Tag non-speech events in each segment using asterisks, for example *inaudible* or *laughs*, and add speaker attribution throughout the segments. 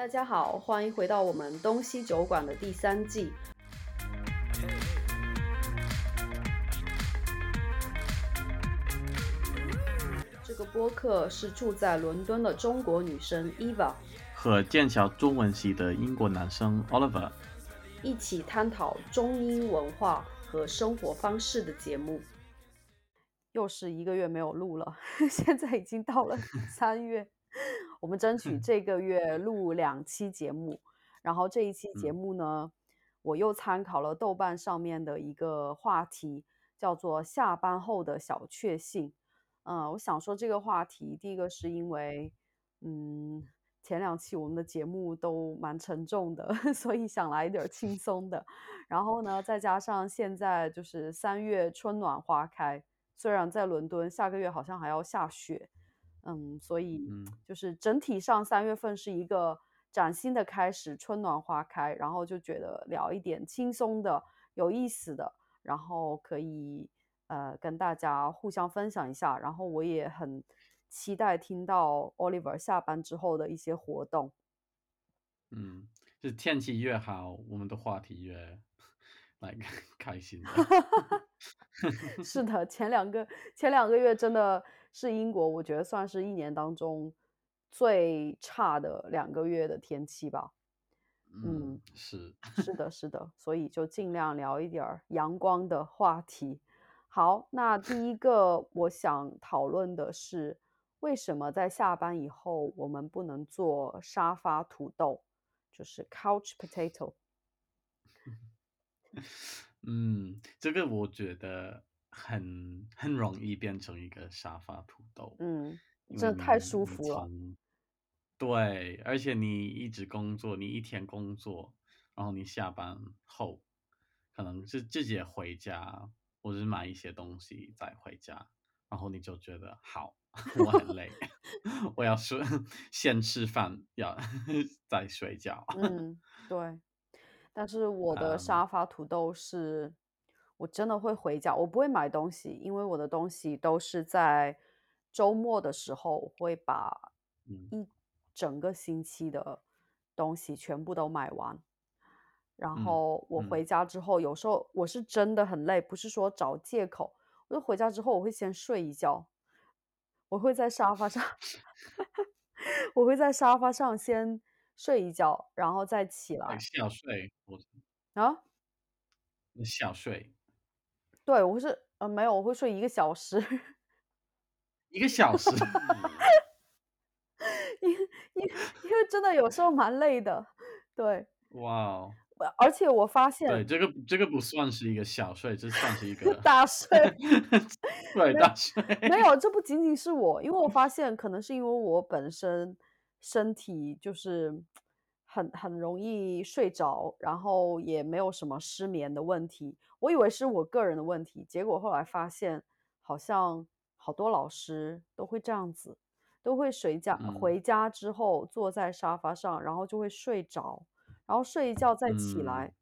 Speaker 1: 大家好，欢迎回到我们东西酒馆的第三季。这个播客是住在伦敦的中国女生 Eva
Speaker 2: 和剑桥中文系的英国男生 Oliver
Speaker 1: 一起探讨中英文化和生活方式的节目。又是一个月没有录了，*laughs* 现在已经到了三月。我们争取这个月录两期节目，然后这一期节目呢，我又参考了豆瓣上面的一个话题，叫做“下班后的小确幸”。嗯，我想说这个话题，第一个是因为，嗯，前两期我们的节目都蛮沉重的，*laughs* 所以想来一点轻松的。然后呢，再加上现在就是三月春暖花开，虽然在伦敦下个月好像还要下雪。嗯，所以就是整体上三月份是一个崭新的开始，春暖花开，然后就觉得聊一点轻松的、有意思的，然后可以呃跟大家互相分享一下。然后我也很期待听到 Oliver 下班之后的一些活动。
Speaker 2: 嗯，就是天气越好，我们的话题越 *laughs* 来开 *laughs* 心。*laughs*
Speaker 1: 是的，前两个前两个月真的。是英国，我觉得算是一年当中最差的两个月的天气吧。
Speaker 2: 嗯，是
Speaker 1: 是的，*laughs* 是的，所以就尽量聊一点阳光的话题。好，那第一个我想讨论的是，为什么在下班以后我们不能做沙发土豆，就是 couch potato？*laughs*
Speaker 2: 嗯，这个我觉得。很很容易变成一个沙发土豆，
Speaker 1: 嗯，这太舒服了。
Speaker 2: 对，而且你一直工作，你一天工作，然后你下班后，可能是自己回家，或者是买一些东西再回家，然后你就觉得好，*laughs* 我很累，*laughs* 我要睡，先吃饭，要再睡觉。
Speaker 1: 嗯，对。但是我的沙发土豆是。我真的会回家，我不会买东西，因为我的东西都是在周末的时候会把一整个星期的东西全部都买完。然后我回家之后，有时候我是真的很累，不是说找借口。我就回家之后，我会先睡一觉，我会在沙发上，*laughs* 我会在沙发上先睡一觉，然后再起来。
Speaker 2: 小睡，我
Speaker 1: 啊，
Speaker 2: 小睡。
Speaker 1: 对，我是呃没有，我会睡一个小时，
Speaker 2: 一个小时，*laughs*
Speaker 1: 因因因为真的有时候蛮累的，对，
Speaker 2: 哇哦，
Speaker 1: 而且我发现，
Speaker 2: 对这个这个不算是一个小睡，这算是一个 *laughs*
Speaker 1: 大睡，
Speaker 2: 对大睡，
Speaker 1: 没有，这不仅仅是我，因为我发现可能是因为我本身身体就是。很很容易睡着，然后也没有什么失眠的问题。我以为是我个人的问题，结果后来发现，好像好多老师都会这样子，都会睡觉，回家之后坐在沙发上，然后就会睡着，然后睡一觉再起来，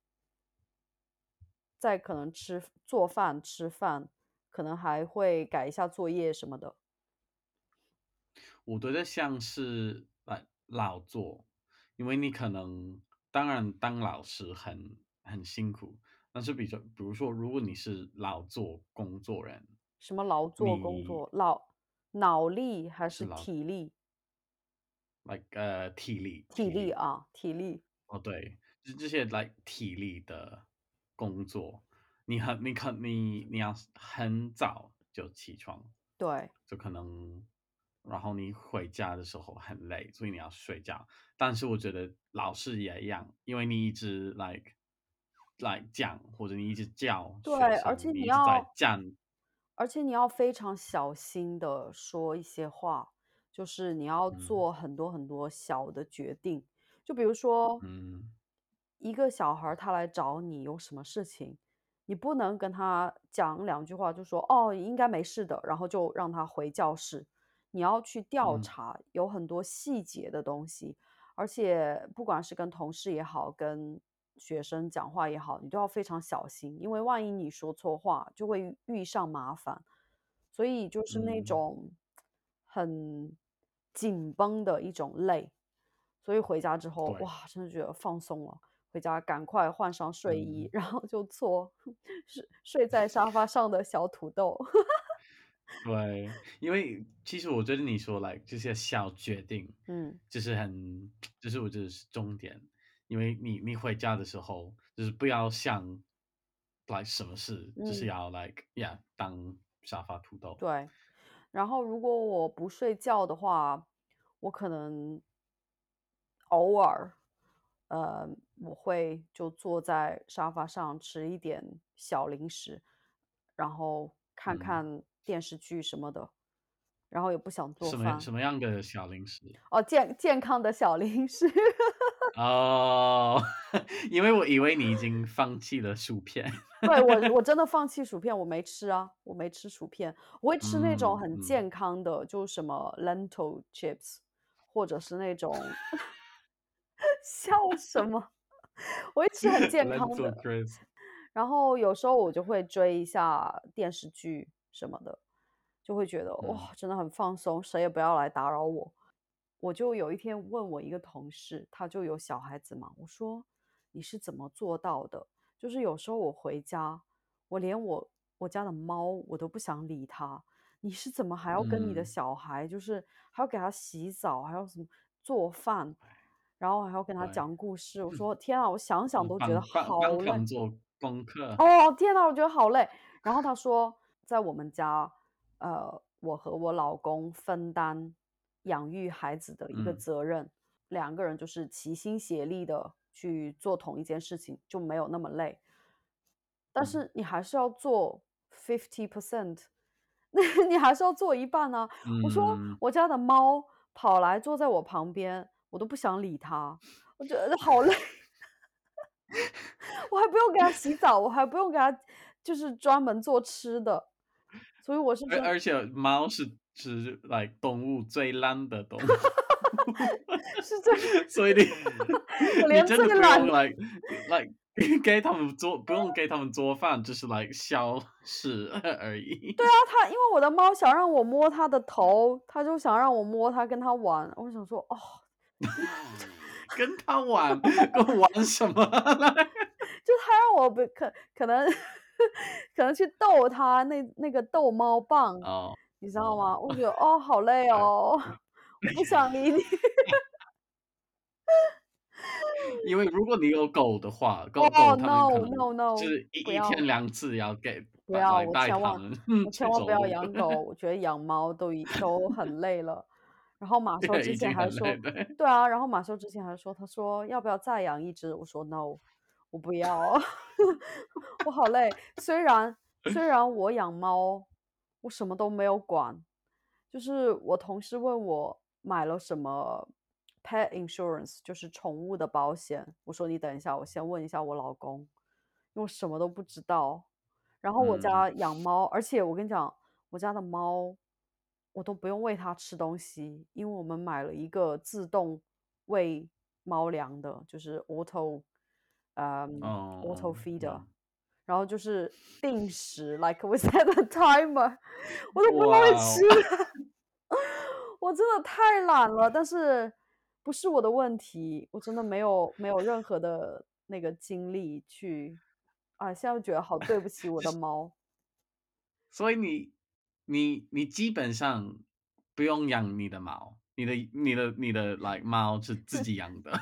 Speaker 1: 再可能吃做饭吃饭，可能还会改一下作业什么的。
Speaker 2: 我觉得像是来老做。因为你可能，当然当老师很很辛苦，但是比较，比如说，如果你是劳作工作人，
Speaker 1: 什么劳作工作，脑脑力还是体力
Speaker 2: ？like 呃体力，
Speaker 1: 体力啊，体力。
Speaker 2: 哦，对，就这些来体力的工作，你很，你可你你要很早就起床，
Speaker 1: 对，
Speaker 2: 就可能。然后你回家的时候很累，所以你要睡觉。但是我觉得老师也一样，因为你一直 like 来讲，或者你一直叫，
Speaker 1: 对，而且你要
Speaker 2: 讲，
Speaker 1: 而且你要非常小心的说一些话，就是你要做很多很多小的决定。就比如说，
Speaker 2: 嗯，
Speaker 1: 一个小孩他来找你有什么事情，你不能跟他讲两句话就说哦应该没事的，然后就让他回教室。你要去调查，有很多细节的东西，而且不管是跟同事也好，跟学生讲话也好，你都要非常小心，因为万一你说错话，就会遇上麻烦。所以就是那种很紧绷的一种累。所以回家之后，
Speaker 2: 对，
Speaker 1: 哇，真的觉得放松了。回家赶快换上睡衣，
Speaker 2: 嗯，
Speaker 1: 然后就做 *laughs* 睡睡在沙发上的小土豆。
Speaker 2: 对，因为其实我觉得你说来这些小决定，
Speaker 1: 嗯。
Speaker 2: 就是很，就是我觉得是重点，因为你你回家的时候，就是不要想来什么事，就是
Speaker 1: 嗯，
Speaker 2: 要 like yeah 当沙发土豆，
Speaker 1: 对。然后如果我不睡觉的话，我可能偶尔，呃，我会就坐在沙发上吃一点小零食，然后看
Speaker 2: 嗯，
Speaker 1: 看电视剧什么的，然后也不想做
Speaker 2: 什么
Speaker 1: 饭。
Speaker 2: 什么样的小零食？
Speaker 1: 哦，健健康的小零食。*laughs*
Speaker 2: 哦，*laughs* 因为我以为你已经放弃了薯片，
Speaker 1: 对，我我真的 *laughs* 放弃薯片，我没吃啊，我没吃薯片，我会吃那种很健康的，就是什么 lentil chips，或者是那种笑什么？我会吃很健康的然后有时候我就会追一下电视剧什么的，就会觉得
Speaker 2: 嗯
Speaker 1: 哇，真的很放松，谁也不要来打扰我。我就有一天问我一个同事，他就有小孩子嘛，我说你是怎么做到的？就是有时候我回家，我连我我家的猫我都不想理它，你是怎么还要跟你的
Speaker 2: 嗯，
Speaker 1: 小孩，就是还要给他洗澡，还要什么做饭，然后还要跟他。讲故事？我说天啊，我想想
Speaker 2: 嗯，
Speaker 1: 都觉得好累。
Speaker 2: 功课，
Speaker 1: 哦，天呐，我觉得好累。然后他说，在我们家，呃，我和我老公分担养育孩子的一个
Speaker 2: 嗯
Speaker 1: 责任，两个人就是齐心协力的去做同一件事情，就没有那么累。但
Speaker 2: 嗯
Speaker 1: 是你还是要做 fifty percent，那 *laughs* 你还是要做一半呢、我说
Speaker 2: 嗯，
Speaker 1: 我家的猫跑来坐在我旁边，我都不想理它，我觉得好累。我还不用给它洗澡，我还不用给它就是专门做吃的，所以我是
Speaker 2: 而而且猫是是 like 动物最懒的动物，
Speaker 1: 是真
Speaker 2: 所以你你真的不用
Speaker 1: 最懒
Speaker 2: like *laughs* like *laughs* 给他们做不用给他们做饭，就是 like 小事而已。
Speaker 1: 对啊，他因为我的猫想让我摸它的头，它就想让我摸它，跟它玩。我想说，哦，*laughs*
Speaker 2: 跟他玩，跟我玩什么？*laughs*
Speaker 1: 就他让我不可可能可能去逗他那那个逗猫棒，
Speaker 2: 哦
Speaker 1: 你知道
Speaker 2: 哦，
Speaker 1: 吗？我觉得 *laughs* 哦，好累，哦，我不想理你。*laughs*
Speaker 2: 因为如果你有狗的话，狗狗
Speaker 1: 哦
Speaker 2: 它们可
Speaker 1: ，no
Speaker 2: 能
Speaker 1: no
Speaker 2: 就是一一。天两次要给
Speaker 1: 不要，
Speaker 2: 带
Speaker 1: 我千万千万不要，养狗，我觉得养猫都已都很累了。然后马修，之前还说
Speaker 2: 了。
Speaker 1: 对啊，然后马修之前还说，他说要不要再养一只？我说 no，我不要，*laughs* 我好累。虽然虽然我养猫，我什么都没有管，就是我同事问我买了什么 pet insurance，就是宠物的保险。我说你等一下，我先问一下我老公，因为我什么都不知道。然后我
Speaker 2: 嗯，
Speaker 1: 家养猫，而且我跟你讲，我家的猫，我都不用喂它吃东西，因为我们买了一个自动喂猫粮的，就是 auto，嗯，auto，feeder，
Speaker 2: 嗯，
Speaker 1: 然后就是定时，like we set a timer，*laughs* 我都不用喂吃的，我真的太懒了，但是不是我的问题，我真的没有没有任何的那个精力去，啊，现在觉得好对不起我的 *laughs* 猫。
Speaker 2: 所以你你你基本上不用养你的猫，你的你的你的 *laughs* like 猫是自己养的。*laughs*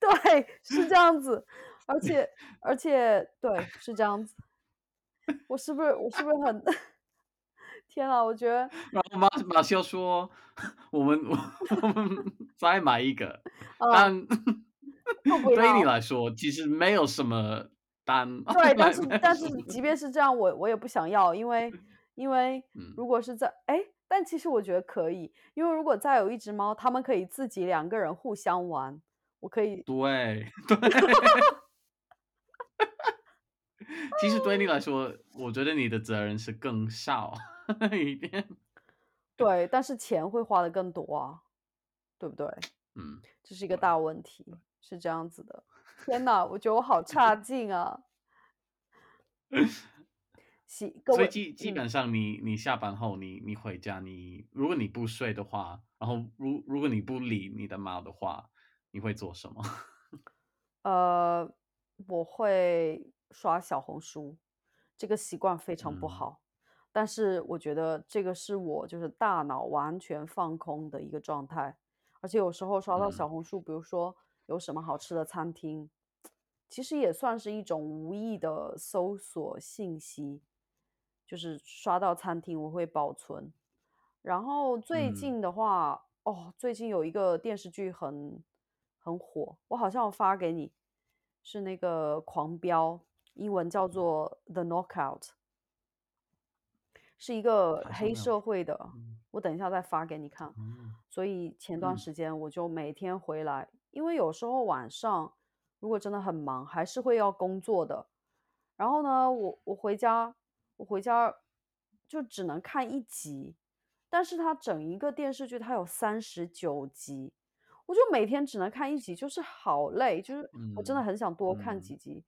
Speaker 1: 对，是这样子，而且 *laughs* 而且对，是这样子。我是不是我是不是很天啊，我觉得
Speaker 2: 然后马马修说：“我们我们再买一个。”
Speaker 1: 啊，
Speaker 2: 但对你。来说，其实没有什么担，
Speaker 1: 对，*laughs* 但是但是即便是这样，我我也不想要，因为 *laughs* 因为
Speaker 2: 嗯，
Speaker 1: 如果是在哎，但其实我觉得可以，因为如果再有一只猫，它们可以自己两个人互相玩，我可以
Speaker 2: 对 *laughs* 对。其实对你来说，我觉得你的责任是更少一点。
Speaker 1: 对，但是钱会花的更多啊，对不对？
Speaker 2: 嗯，
Speaker 1: 这是一个，大问题，是这样子的。天呐，我觉得我好差劲啊！习各位，*laughs*
Speaker 2: 所以基基
Speaker 1: 嗯。
Speaker 2: 本上你你下班后，你你回家，你如果你不睡的话，然后如如果你不理你的猫的话，你会做什么？*laughs*
Speaker 1: 呃，我会刷小红书，这个习惯非常不
Speaker 2: 嗯
Speaker 1: 好。但是我觉得这个是我就是大脑完全放空的一个状态，而且有时候刷到
Speaker 2: 嗯
Speaker 1: 小红书，比如说有什么好吃的餐厅，其实也算是一种无意的搜索信息，就是刷到餐厅我会保存。然后最
Speaker 2: 嗯
Speaker 1: 近的话，哦，最近有一个电视剧很很火，我好像有发给你，是那个《狂飙》，英文叫做《The Knockout》，是一个黑社会的，
Speaker 2: 嗯
Speaker 1: 我等一下再发给你看。
Speaker 2: 嗯
Speaker 1: 所以前段
Speaker 2: 嗯
Speaker 1: 时间我就每天回来，因为有时候晚上如果真的很忙，还是会要工作的。然后呢，我我回家，我回家就只能看一集，但是它整一个电视剧它有三十九集，我就每天只能看一集，就是好累，就是我真的
Speaker 2: 嗯
Speaker 1: 很想多看
Speaker 2: 嗯。
Speaker 1: 几集。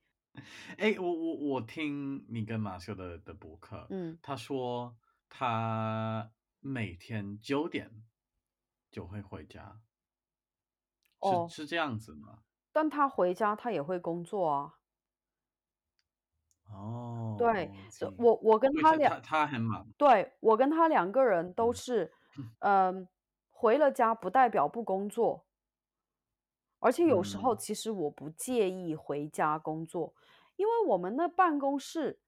Speaker 2: 哎，我我我听你跟马修的的博客，
Speaker 1: 嗯，
Speaker 2: 他说他每天九点就会回家，是
Speaker 1: 哦，
Speaker 2: 是这样子吗？
Speaker 1: 但他回家他也会工作啊。对，
Speaker 2: 哦，对，
Speaker 1: 我我跟他两
Speaker 2: 他很忙，
Speaker 1: 对，我跟他两个人都
Speaker 2: 嗯
Speaker 1: 是，嗯，回了家不代表不工作，而且有时候
Speaker 2: 嗯
Speaker 1: 其实我不介意回家工作，因为我们那办公室，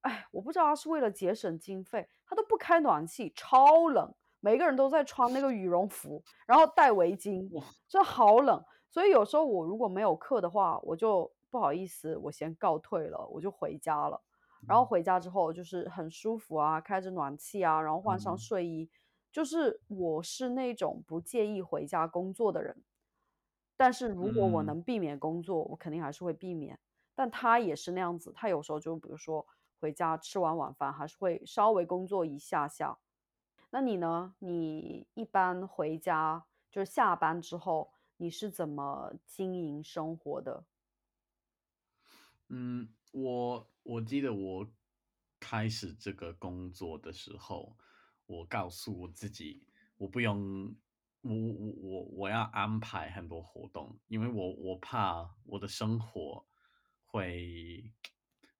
Speaker 1: 哎，我不知道他是为了节省经费，他都不开暖气，超冷，每个人都在穿那个羽绒服，然后戴围巾，
Speaker 2: 哇，
Speaker 1: 这好冷。所以有时候我如果没有课的话，我就不好意思，我先告退了，我就回家了。然后
Speaker 2: 嗯
Speaker 1: 回家之后就是很舒服啊，开着暖气啊，然后换上
Speaker 2: 嗯
Speaker 1: 睡衣，就是我是那种不介意回家工作的人。但是如果我
Speaker 2: 嗯
Speaker 1: 能避免工作，我肯定还是会避免。但他也是那样子，他有时候就比如说回家吃完晚饭，还是会稍微工作一下下。那你呢？你一般回家就是下班之后，你是怎么经营生活的？
Speaker 2: 嗯，我我记得我开始这个工作的时候，我告诉我自己，我不用，我我我我要安排很多活动，因为我我怕我的生活会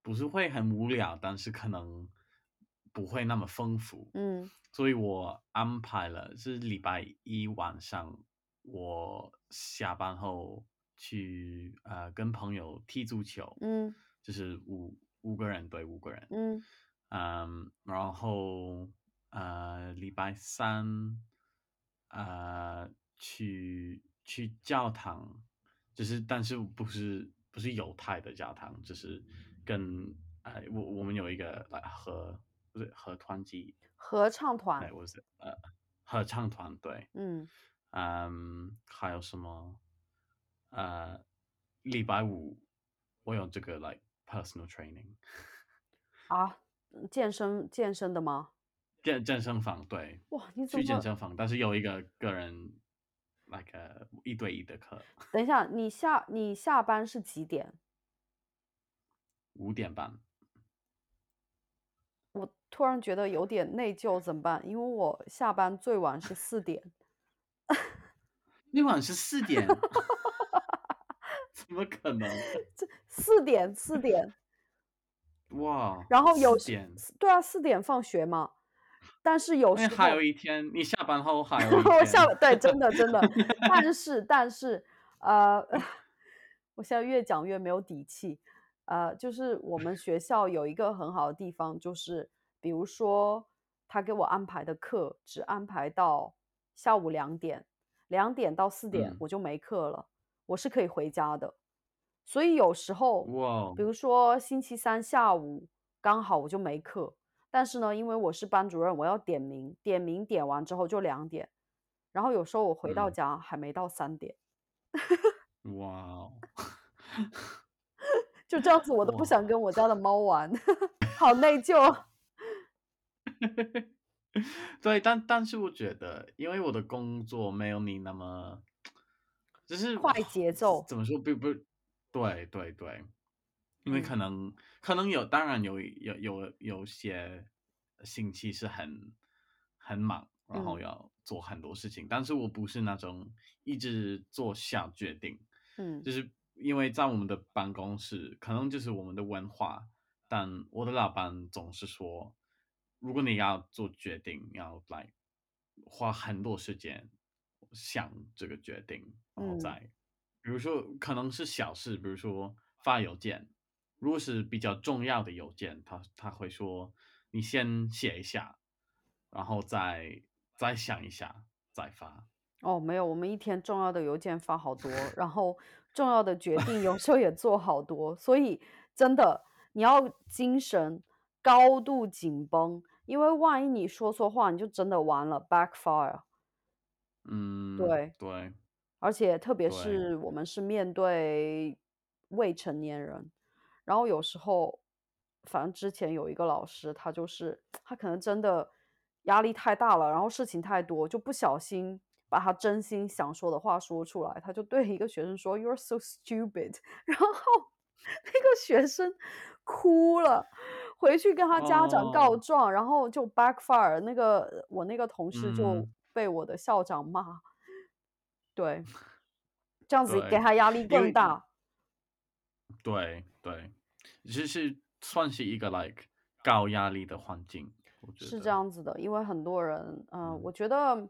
Speaker 2: 不是会很无聊，但是可能不会那么丰富，
Speaker 1: 嗯。
Speaker 2: 所以我安排了是礼拜一晚上，我下班后去呃跟朋友踢足球，
Speaker 1: 嗯。
Speaker 2: 就是五五个人对五个人，
Speaker 1: 嗯。
Speaker 2: 嗯，然后呃礼拜三呃去去教堂，就是但是不是不是犹太的教堂，就是跟呃我我们有一个来合不是合团级，
Speaker 1: 合唱
Speaker 2: 哎，
Speaker 1: 团，
Speaker 2: 我是呃合唱团队，
Speaker 1: 嗯
Speaker 2: 嗯，还有什么？呃，礼拜五我有这个 like personal training *laughs*
Speaker 1: 啊，健身健身的吗？
Speaker 2: 健健身房，对，
Speaker 1: 哇，你怎么
Speaker 2: 去健？身房，但是有一个个人 like 呃一对一的课，
Speaker 1: 等一下，你下你下班是几点？
Speaker 2: 五点半。
Speaker 1: 我突然觉得有点内疚，怎么办？因为我下班最晚是四点。*laughs*
Speaker 2: 那晚是四点，*laughs* 怎么可能？*laughs*
Speaker 1: 这四点四点，
Speaker 2: 哇，
Speaker 1: 然后有
Speaker 2: 四点，
Speaker 1: 对啊，四点放学嘛。但是有时
Speaker 2: 候还有一天，你下班后还有一
Speaker 1: 我下，对，真的真的，但是但是呃，我现在越讲越没有底气。呃，就是我们学校有一个很好的地方，就是比如说他给我安排的课只安排到下午两点，两点到四点
Speaker 2: 嗯，
Speaker 1: 我就没课了，我是可以回家的。所以有时候，
Speaker 2: 哇，
Speaker 1: 比如说星期三下午刚好我就没课，但是呢，因为我是班主任，我要点名，点名点完之后就两点，然后有时候我回到
Speaker 2: 嗯，
Speaker 1: 家还没到三点，
Speaker 2: 哇哦，*laughs*
Speaker 1: 就这样子，我都不。想跟我家的猫玩，*laughs* 好内疚。*laughs*
Speaker 2: 对，但但是我觉得，因为我的工作没有你那么，就是
Speaker 1: 快节奏，
Speaker 2: 怎么说，不不，对对对，因为可
Speaker 1: 嗯。
Speaker 2: 能可能有，当然有有有有些星期是很很忙，然后
Speaker 1: 嗯。
Speaker 2: 要做很多事情，但是我不是那种一直做下决定，
Speaker 1: 嗯。
Speaker 2: 就是因为在我们的办公室，可能就是我们的文化，但我的老板总是说，如果你要做决定，要来花很多时间想这个决定，然后
Speaker 1: 嗯。
Speaker 2: 再比如说可能是小事，比如说发邮件，如果是比较重要的邮件，他他会说你先写一下，然后再再想一下再发。
Speaker 1: 哦，没有，我们一天重要的邮件发好多，然后重要的决定有时候也做好多，所以真的你要精神高度紧绷，因为万一你说错话，你就真的完了，backfire。
Speaker 2: 嗯，
Speaker 1: 对，
Speaker 2: 对
Speaker 1: 而且特别，是我们是面对未成年人，然后有时候，反正之前有一个老师，他就是他可能真的压力太大了，然后事情太多，就不小心把他真心想说的话说出来，他就对一个学生说：“You're so stupid。*laughs* ”然后 *laughs* 那个学生哭了，回去跟他家长告
Speaker 2: 哦，
Speaker 1: 状，然后就 backfire，那个我那个同事就
Speaker 2: 嗯，
Speaker 1: 被我的校长骂。对，这样子给，他压力更大。
Speaker 2: 对对，其实算是一个 like 高压力的环境，
Speaker 1: 是这，样子的，因为很多人，呃，
Speaker 2: 嗯
Speaker 1: 我觉得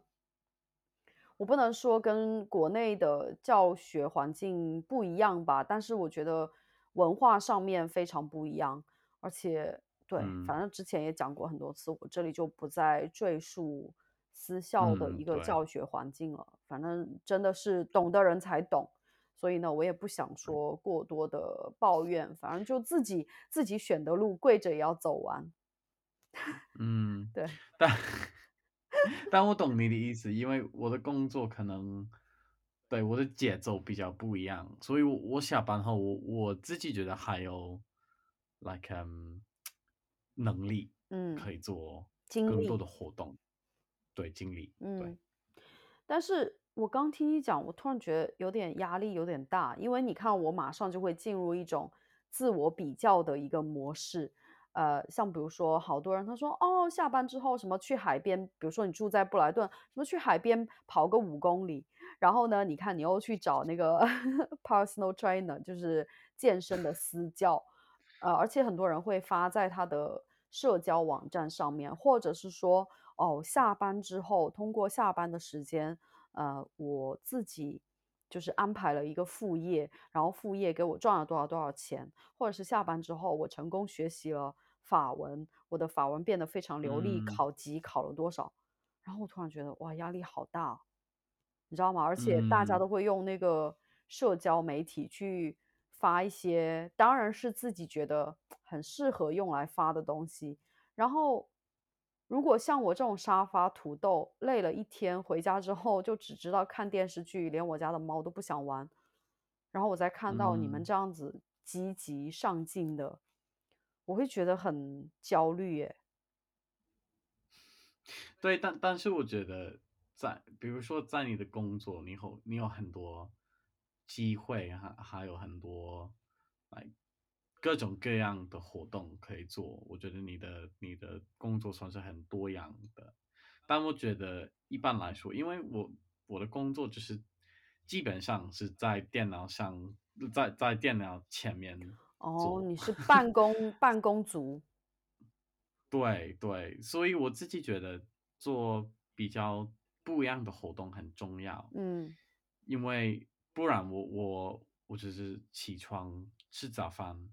Speaker 1: 我不能说跟国内的教学环境不一样吧，但是我觉得文化上面非常不一样，而且对，
Speaker 2: 嗯
Speaker 1: 反正之前也讲过很多次，我这里就不再赘述私校的
Speaker 2: 嗯，
Speaker 1: 一个
Speaker 2: 对
Speaker 1: 教学环境了，反正真的是懂的人才懂。所以呢，我也不想，说过多的抱怨，反正就自己自己选的路，跪着也要走完。*laughs*
Speaker 2: 嗯，
Speaker 1: 对，
Speaker 2: 但但我懂你的意思，因为我的工作可能对我的节奏比较不一样，所以我我下班后，我我自己觉得还有 like um 能力
Speaker 1: 嗯，
Speaker 2: 可以做，更多的活动，对，精力，对，
Speaker 1: 嗯。但是我刚听你讲，我突然觉得有点压力有点大，因为你看我马上就会进入一种自我比较的一个模式。呃，像比如说，好多人他说，哦，下班之后什么去海边，比如说你住在布莱顿，什么去海边跑个五公里，然后呢，你看你又去找那个 *laughs* personal trainer，就是健身的私教，呃，而且很多人会发在他的社交网站上面，或者是说，哦，下班之后，通过下班的时间，呃，我自己就是安排了一个副业，然后副业给我赚了多少多少钱，或者是下班之后我成功学习了法文，我的法文变得非常流利，
Speaker 2: 嗯
Speaker 1: 考级考了多少，然后我突然觉得哇，压力好大哦你知道吗？而且大家
Speaker 2: 嗯
Speaker 1: 都会用那个社交媒体去发一些，当然是自己觉得很适合用来发的东西。然后，如果像我这种沙发土豆，累了一天回家之后就只知道看电视剧，连我家的猫都不想玩，然后我再看到你们
Speaker 2: 嗯。
Speaker 1: 这样子积极上进的，我会觉得很焦虑耶。
Speaker 2: 对，但但是我觉得在比如说在你的工作，你有你有很多机会，还还有很多来各种各样的活动可以做。我觉得你的你的工作算是很多样的，但我觉得一般来说，因为我我的工作就是基本上是在电脑上，在在电脑前面
Speaker 1: 哦，你是。办公办公族，*laughs*
Speaker 2: 对对，所以我自己觉得做比较不一样的活动很重要，
Speaker 1: 嗯。
Speaker 2: 因为不然我我我只是起床吃早饭，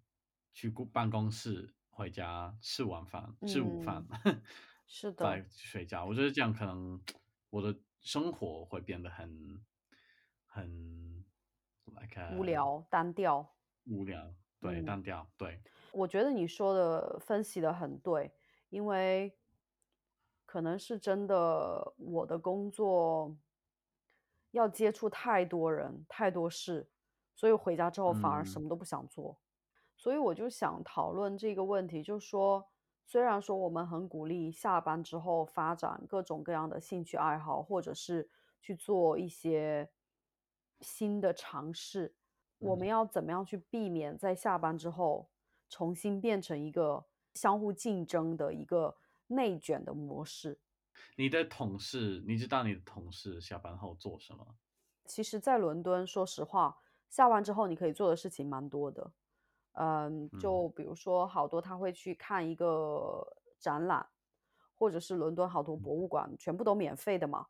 Speaker 2: 去公办公室，回家吃晚饭，吃午饭，
Speaker 1: 嗯，*laughs* 是的。
Speaker 2: 再睡觉。我觉得这样可能我的生活会变得很很 like
Speaker 1: 无聊、单调。
Speaker 2: 无聊，对，
Speaker 1: 嗯，
Speaker 2: 单调，对，
Speaker 1: 我觉得你说的分析的很对，因为可能是真的，我的工作要接触太多人、太多事，所以回家之后反而什
Speaker 2: 嗯
Speaker 1: 么都不想做。所以我就想讨论这个问题，就是说，虽然说我们很鼓励下班之后发展各种各样的兴趣爱好，或者是去做一些新的尝试，我们
Speaker 2: 嗯
Speaker 1: 要怎么样去避免在下班之后重新变成一个相互竞争的一个内卷的模式。
Speaker 2: 你的同事，你知道你的同事下班后做什么？
Speaker 1: 其实，在伦敦，说实话，下班之后你可以做的事情蛮多的。嗯，
Speaker 2: 嗯
Speaker 1: 就比如说，好多他会去看一个展览，或者是伦敦好多
Speaker 2: 嗯
Speaker 1: 博物馆，全部都免费的嘛。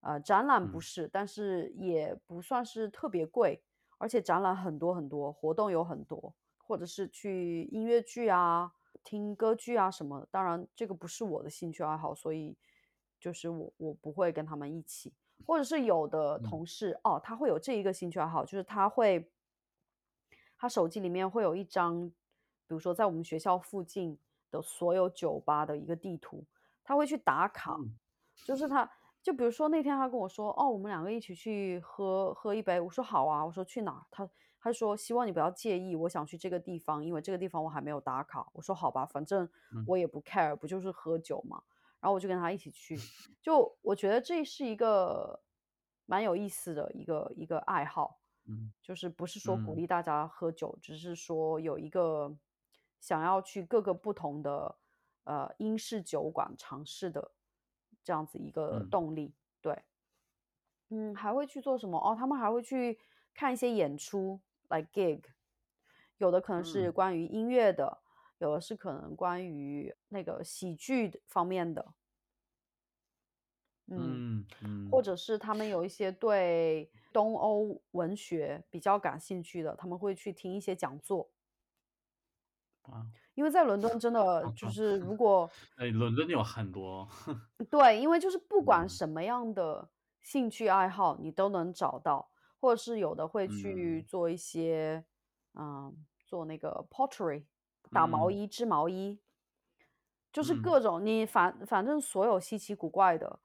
Speaker 1: 呃，展览不
Speaker 2: 嗯
Speaker 1: 是，但是也不算是特别贵，而且展览很多很多，活动有很多，或者是去音乐剧啊、听歌剧啊什么的。当然，这个不是我的兴趣爱好，所以就是我我不会跟他们一起。或者是有的
Speaker 2: 嗯
Speaker 1: 同事哦，他会有这一个兴趣爱好，就是他会，他手机里面会有一张，比如说在我们学校附近的所有酒吧的一个地图，他会去打卡，
Speaker 2: 嗯
Speaker 1: 就是他，就比如说那天他跟我说，哦，我们两个一起去喝喝一杯，我说好啊，我说去哪儿？他他说希望你不要介意，我想去这个地方，因为这个地方我还没有打卡。我说好吧，反正
Speaker 2: 嗯
Speaker 1: 我也不 care，不就是喝酒嘛。然后我就跟他一起去，就我觉得这是一个蛮有意思的一个一个爱好，
Speaker 2: 嗯。
Speaker 1: 就是不是说鼓
Speaker 2: 嗯。
Speaker 1: 励大家喝酒，只是说有一个想要去各个不同的呃英式酒馆尝试的这样子一个
Speaker 2: 嗯。
Speaker 1: 动力。对，嗯，还会去做什么？哦，他们还会去看一些演出，like gig，有的可能是
Speaker 2: 嗯。
Speaker 1: 关于音乐的，有的是可能关于那个喜剧方面的，嗯，
Speaker 2: 嗯嗯。
Speaker 1: 或者是他们有一些对东欧文学比较感兴趣的，他们会去听一些讲座。
Speaker 2: 啊，
Speaker 1: 因为在伦敦真的就！是如 *laughs* 果
Speaker 2: 哎，伦敦有很多，
Speaker 1: 对，因为就是不管。
Speaker 2: 嗯
Speaker 1: 什么样的兴趣爱好，你都能找到，或者是有的会去
Speaker 2: 嗯。
Speaker 1: 做一些，嗯，做那个 pottery，打毛
Speaker 2: 嗯。
Speaker 1: 衣、织毛衣，就是
Speaker 2: 嗯。
Speaker 1: 各种你反反正所有稀奇古怪的。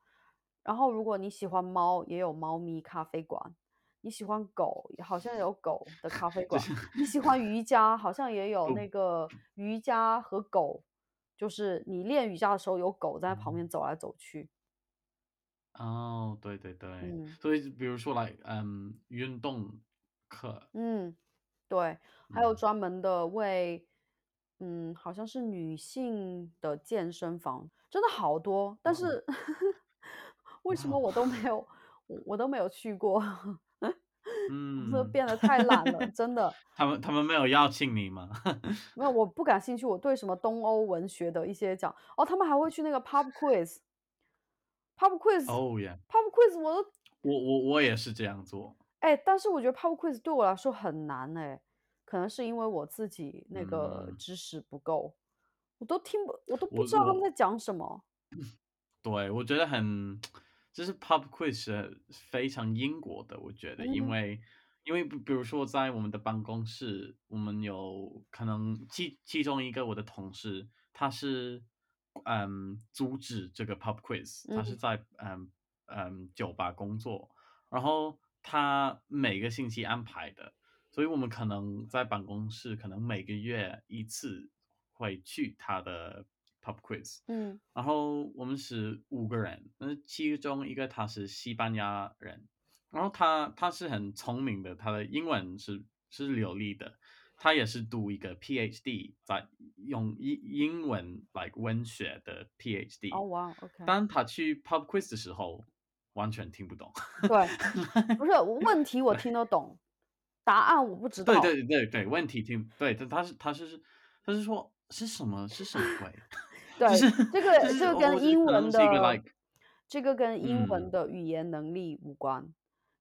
Speaker 1: 然后如果你喜欢猫，也有猫咪咖啡馆；你喜欢狗，好像有狗的咖啡馆；你喜欢瑜伽，好像也有那个瑜伽和狗，就是你练瑜伽的时候有狗在旁边走来走去。
Speaker 2: 哦，对对对，
Speaker 1: 嗯。
Speaker 2: 所以比如说来，嗯，运动课，
Speaker 1: 嗯，对，还有
Speaker 2: 嗯。
Speaker 1: 专门的为，嗯，好像是女性的健身房，真的好多，但
Speaker 2: 哇
Speaker 1: 是 *laughs* 为什么我都没。有，我我都没有去过，*laughs* 我这
Speaker 2: 嗯，
Speaker 1: 变得太懒了，真的。
Speaker 2: 他们他们没有邀请你吗？*laughs*
Speaker 1: 没有，我不感兴趣，我对什么东欧文学的一些讲，哦，他们还会去那个 pub quiz，pub
Speaker 2: 哦耶
Speaker 1: ，quiz 我都，
Speaker 2: 我我我也是这样做，
Speaker 1: 哎，但是我觉得 pub quiz 对我来说很难哎，可能是因为我自己那个
Speaker 2: 嗯，
Speaker 1: 知识不够，我都听不，我都不知道他们在讲什么。*laughs*
Speaker 2: 对，我觉得很，就是 pub quiz 是非常英国的，我觉得，因
Speaker 1: 嗯。
Speaker 2: 为因为比比如说在我们的办公室，我们有可能其其中一个我的同事，他是嗯阻止这个 pub quiz，他是
Speaker 1: 嗯。
Speaker 2: 在嗯嗯酒吧工作，然后他每个星期安排的，所以我们可能在办公室可能每个月一次会去他的 pub quiz。
Speaker 1: 嗯。
Speaker 2: 然后我们是五个人，那其中一个他是西班牙人，然后他他是很聪明的，他的英文是是流利的，他也是读一个 PhD，在用英英文 like 文学的
Speaker 1: 哦
Speaker 2: PhD，
Speaker 1: 哇，OK，
Speaker 2: 当他去 pub quiz 的时候，完全听不懂。
Speaker 1: 对，*laughs* 不是问题我听得懂，答案我不知
Speaker 2: 对
Speaker 1: 道。
Speaker 2: 对对对对，问题听对，他他是他是他是说是什么是什么鬼？*laughs* *laughs* 就
Speaker 1: 对，
Speaker 2: 是
Speaker 1: 这个
Speaker 2: 就是
Speaker 1: 这个跟英文的这个跟英文
Speaker 2: 嗯，
Speaker 1: 的语言能力无关，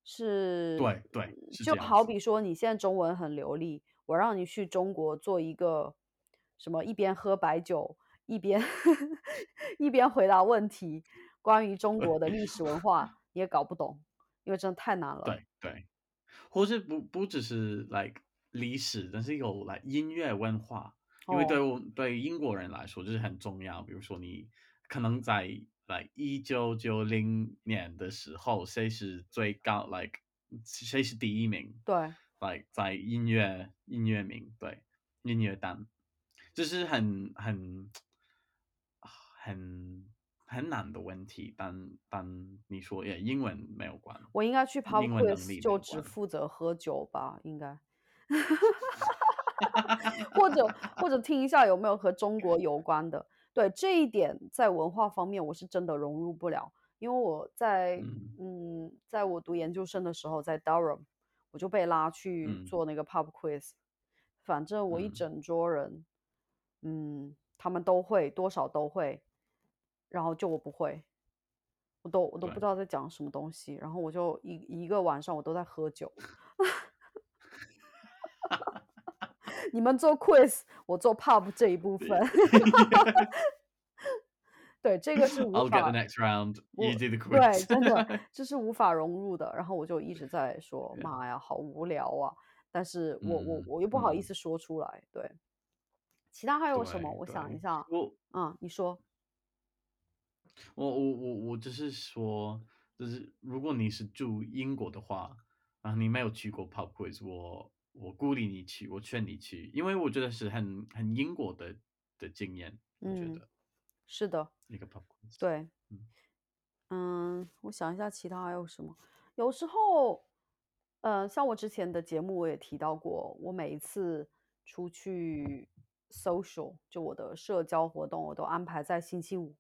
Speaker 1: 是
Speaker 2: 对对是
Speaker 1: 就。好比说你现在中文很流利，我让你去中国做一个什么，一边喝白酒一边 *laughs* 一边回答问题，关于中国的历史文化，你也搞不懂，因为真的太难了。
Speaker 2: 对对，或是不不只是 like 历史，但是有 like 音乐文化，因为对
Speaker 1: 哦，
Speaker 2: 我对英国人来说就是很重要。比如说你可能在来一九九零年的时候，谁是最高 like 谁是第一名
Speaker 1: 对
Speaker 2: ，，like 在音乐音乐名对音乐单，就是很很 *sighs* 很很难的问题，但但你说也英文没有关，
Speaker 1: 我应该去 pub quiz 就只。负责喝酒吧，应该。*laughs* 或者或者听一下有没有和中国有关的。对，这一点在文化方面我是真的融入不了，因为我在
Speaker 2: 嗯
Speaker 1: 嗯，在我读研究生的时候，在 Durham，我就被拉去
Speaker 2: 嗯
Speaker 1: 做那个 pub quiz，反正我一
Speaker 2: 嗯
Speaker 1: 整桌人，嗯，他们都会，多少都会，然后就我不会，我都我都不知道在讲什么东西，然后我就一一个晚上我都在喝酒。*laughs* 你们做 quiz，我做 pub 这一部分。*laughs* 对，这个是无
Speaker 2: I'll get
Speaker 1: 法
Speaker 2: the next round.
Speaker 1: 我
Speaker 2: You do the
Speaker 1: 对
Speaker 2: ，quiz.
Speaker 1: 对真的这是无法融入的。然后我就一直在说：*laughs* “妈呀，好无聊啊！”但是我我
Speaker 2: 嗯
Speaker 1: 我又不好意
Speaker 2: 嗯
Speaker 1: 思说出来。对，其他还有什么？我想一下。
Speaker 2: 我
Speaker 1: 嗯，你说。
Speaker 2: 我我我我只是说，就是如果你是住英国的话，然后你没有去过 pub quiz，我我鼓励你去，我劝你去，因为我觉得是很很英国的的经验，我觉
Speaker 1: 嗯，
Speaker 2: 得
Speaker 1: 是的，
Speaker 2: 那个 pub quiz，
Speaker 1: 对。
Speaker 2: 嗯。
Speaker 1: 嗯，我想一下其他还有什么。有时候，呃，像我之前的节目我也提到过，我每一次出去 social，就我的社交活动，我都安排在星期五，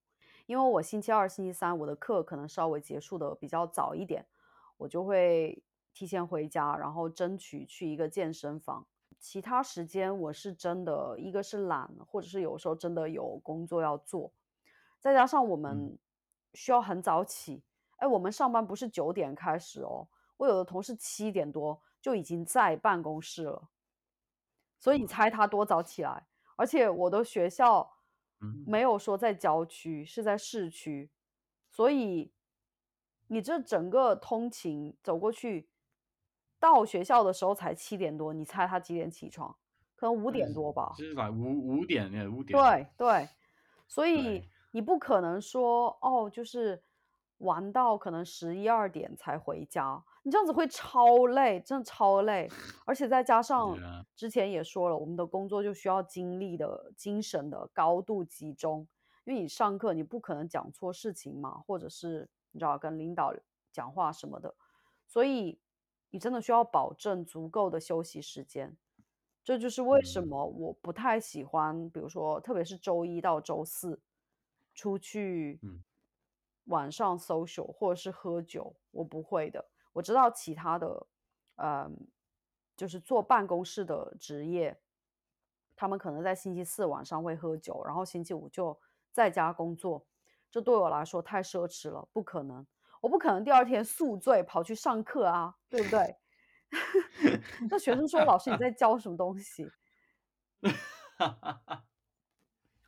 Speaker 1: 因为我星期二、星期三我的课可能稍微结束的比较早一点，我就会提前回家，然后争取去一个健身房。其他时间我是真的，一个是懒，或者是有时候真的有工作要做，再加上我
Speaker 2: 嗯
Speaker 1: 们需要很早起。哎，我们上班不是九点开始哦，我有的同事七点多就已经在办公室了，所以你猜他多早起来？而且我的学校
Speaker 2: 嗯
Speaker 1: 没有说在郊区，是在市区，所以你这整个通勤走过去，到学校的时候才七点多，你猜他几点起床？可能五点多吧。
Speaker 2: 就是来五五点，五点，
Speaker 1: 对对，所以
Speaker 2: 对
Speaker 1: 你不可能说哦，就是玩到可能十一二点才回家，你这样子会超累，真的超累。而且再加上之前也说了，我们的工作就需要精力的、精神的高度集中，因为你上课你不可能讲错事情嘛，或者是你知道跟领导讲话什么的，所以你真的需要保证足够的休息时间。这就是为什
Speaker 2: 嗯。
Speaker 1: 么我不太喜欢，比如说，特别是周一到周四出去
Speaker 2: 嗯
Speaker 1: 晚上 social 或者是喝酒，我不会的。我知道其他的，嗯，就是坐办公室的职业，他们可能在星期四晚上会喝酒，然后星期五就在家工作。这对我来说太奢侈了，不可能，我不可能第二天宿醉跑去上课啊，对不对？*laughs* 那学生说：“老师，你在教什么东西？” *laughs*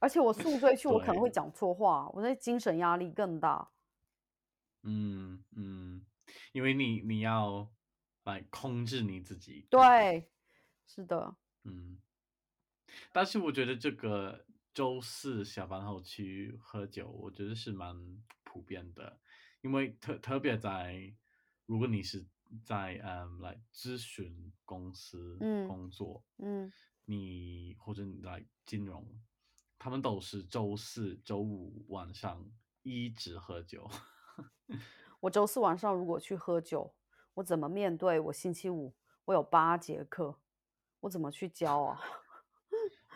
Speaker 1: 而且我宿醉去，我可能
Speaker 2: 对。
Speaker 1: 会讲错话，我那精神压力更大。
Speaker 2: 嗯嗯，因为你你要来控制你自己，
Speaker 1: 对，是的，
Speaker 2: 嗯，但是我觉得这个周四下班后去喝酒，我觉得是蛮普遍的，因为特特别在如果你是在嗯来咨询公司
Speaker 1: 嗯
Speaker 2: 工作，
Speaker 1: 嗯，
Speaker 2: 你或者你来金融，他们都是周四周五晚上一直喝酒，*laughs*
Speaker 1: 我周四晚上如果去喝酒，我怎么面对我星期五我有八节课，我怎么去教啊？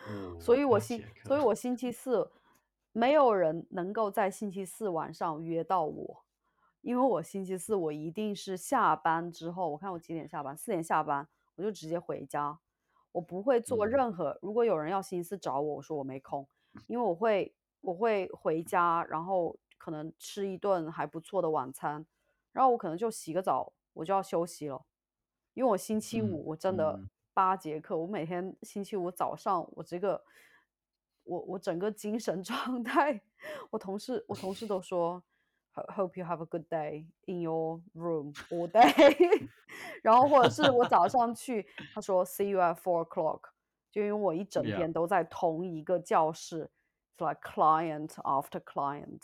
Speaker 1: *laughs* 所
Speaker 2: 哦，
Speaker 1: 以我星，所以我星期 *laughs* 四没有人能够在星期四晚上约到我，因为我星期四我一定是下班之后，我看我几点下班，四点下班，我就直接回家，我不会做
Speaker 2: 嗯
Speaker 1: 任何。如果有人要星期四找我，我说我没空，因为我会我会回家，然后可能吃一顿还不错的晚餐，然后我可能就洗个澡，我就要休息了。因为我星期
Speaker 2: 嗯
Speaker 1: 五我真的
Speaker 2: 嗯
Speaker 1: 八节课，我每天星期五早上我这个我我整个精神 *laughs* 状态，我同事我同事都说 Hope you have a good day in your room all day。然后或者是我早上去，他说 See you at four o'clock，就因为我一整天都在同一个教室，it's like client after client。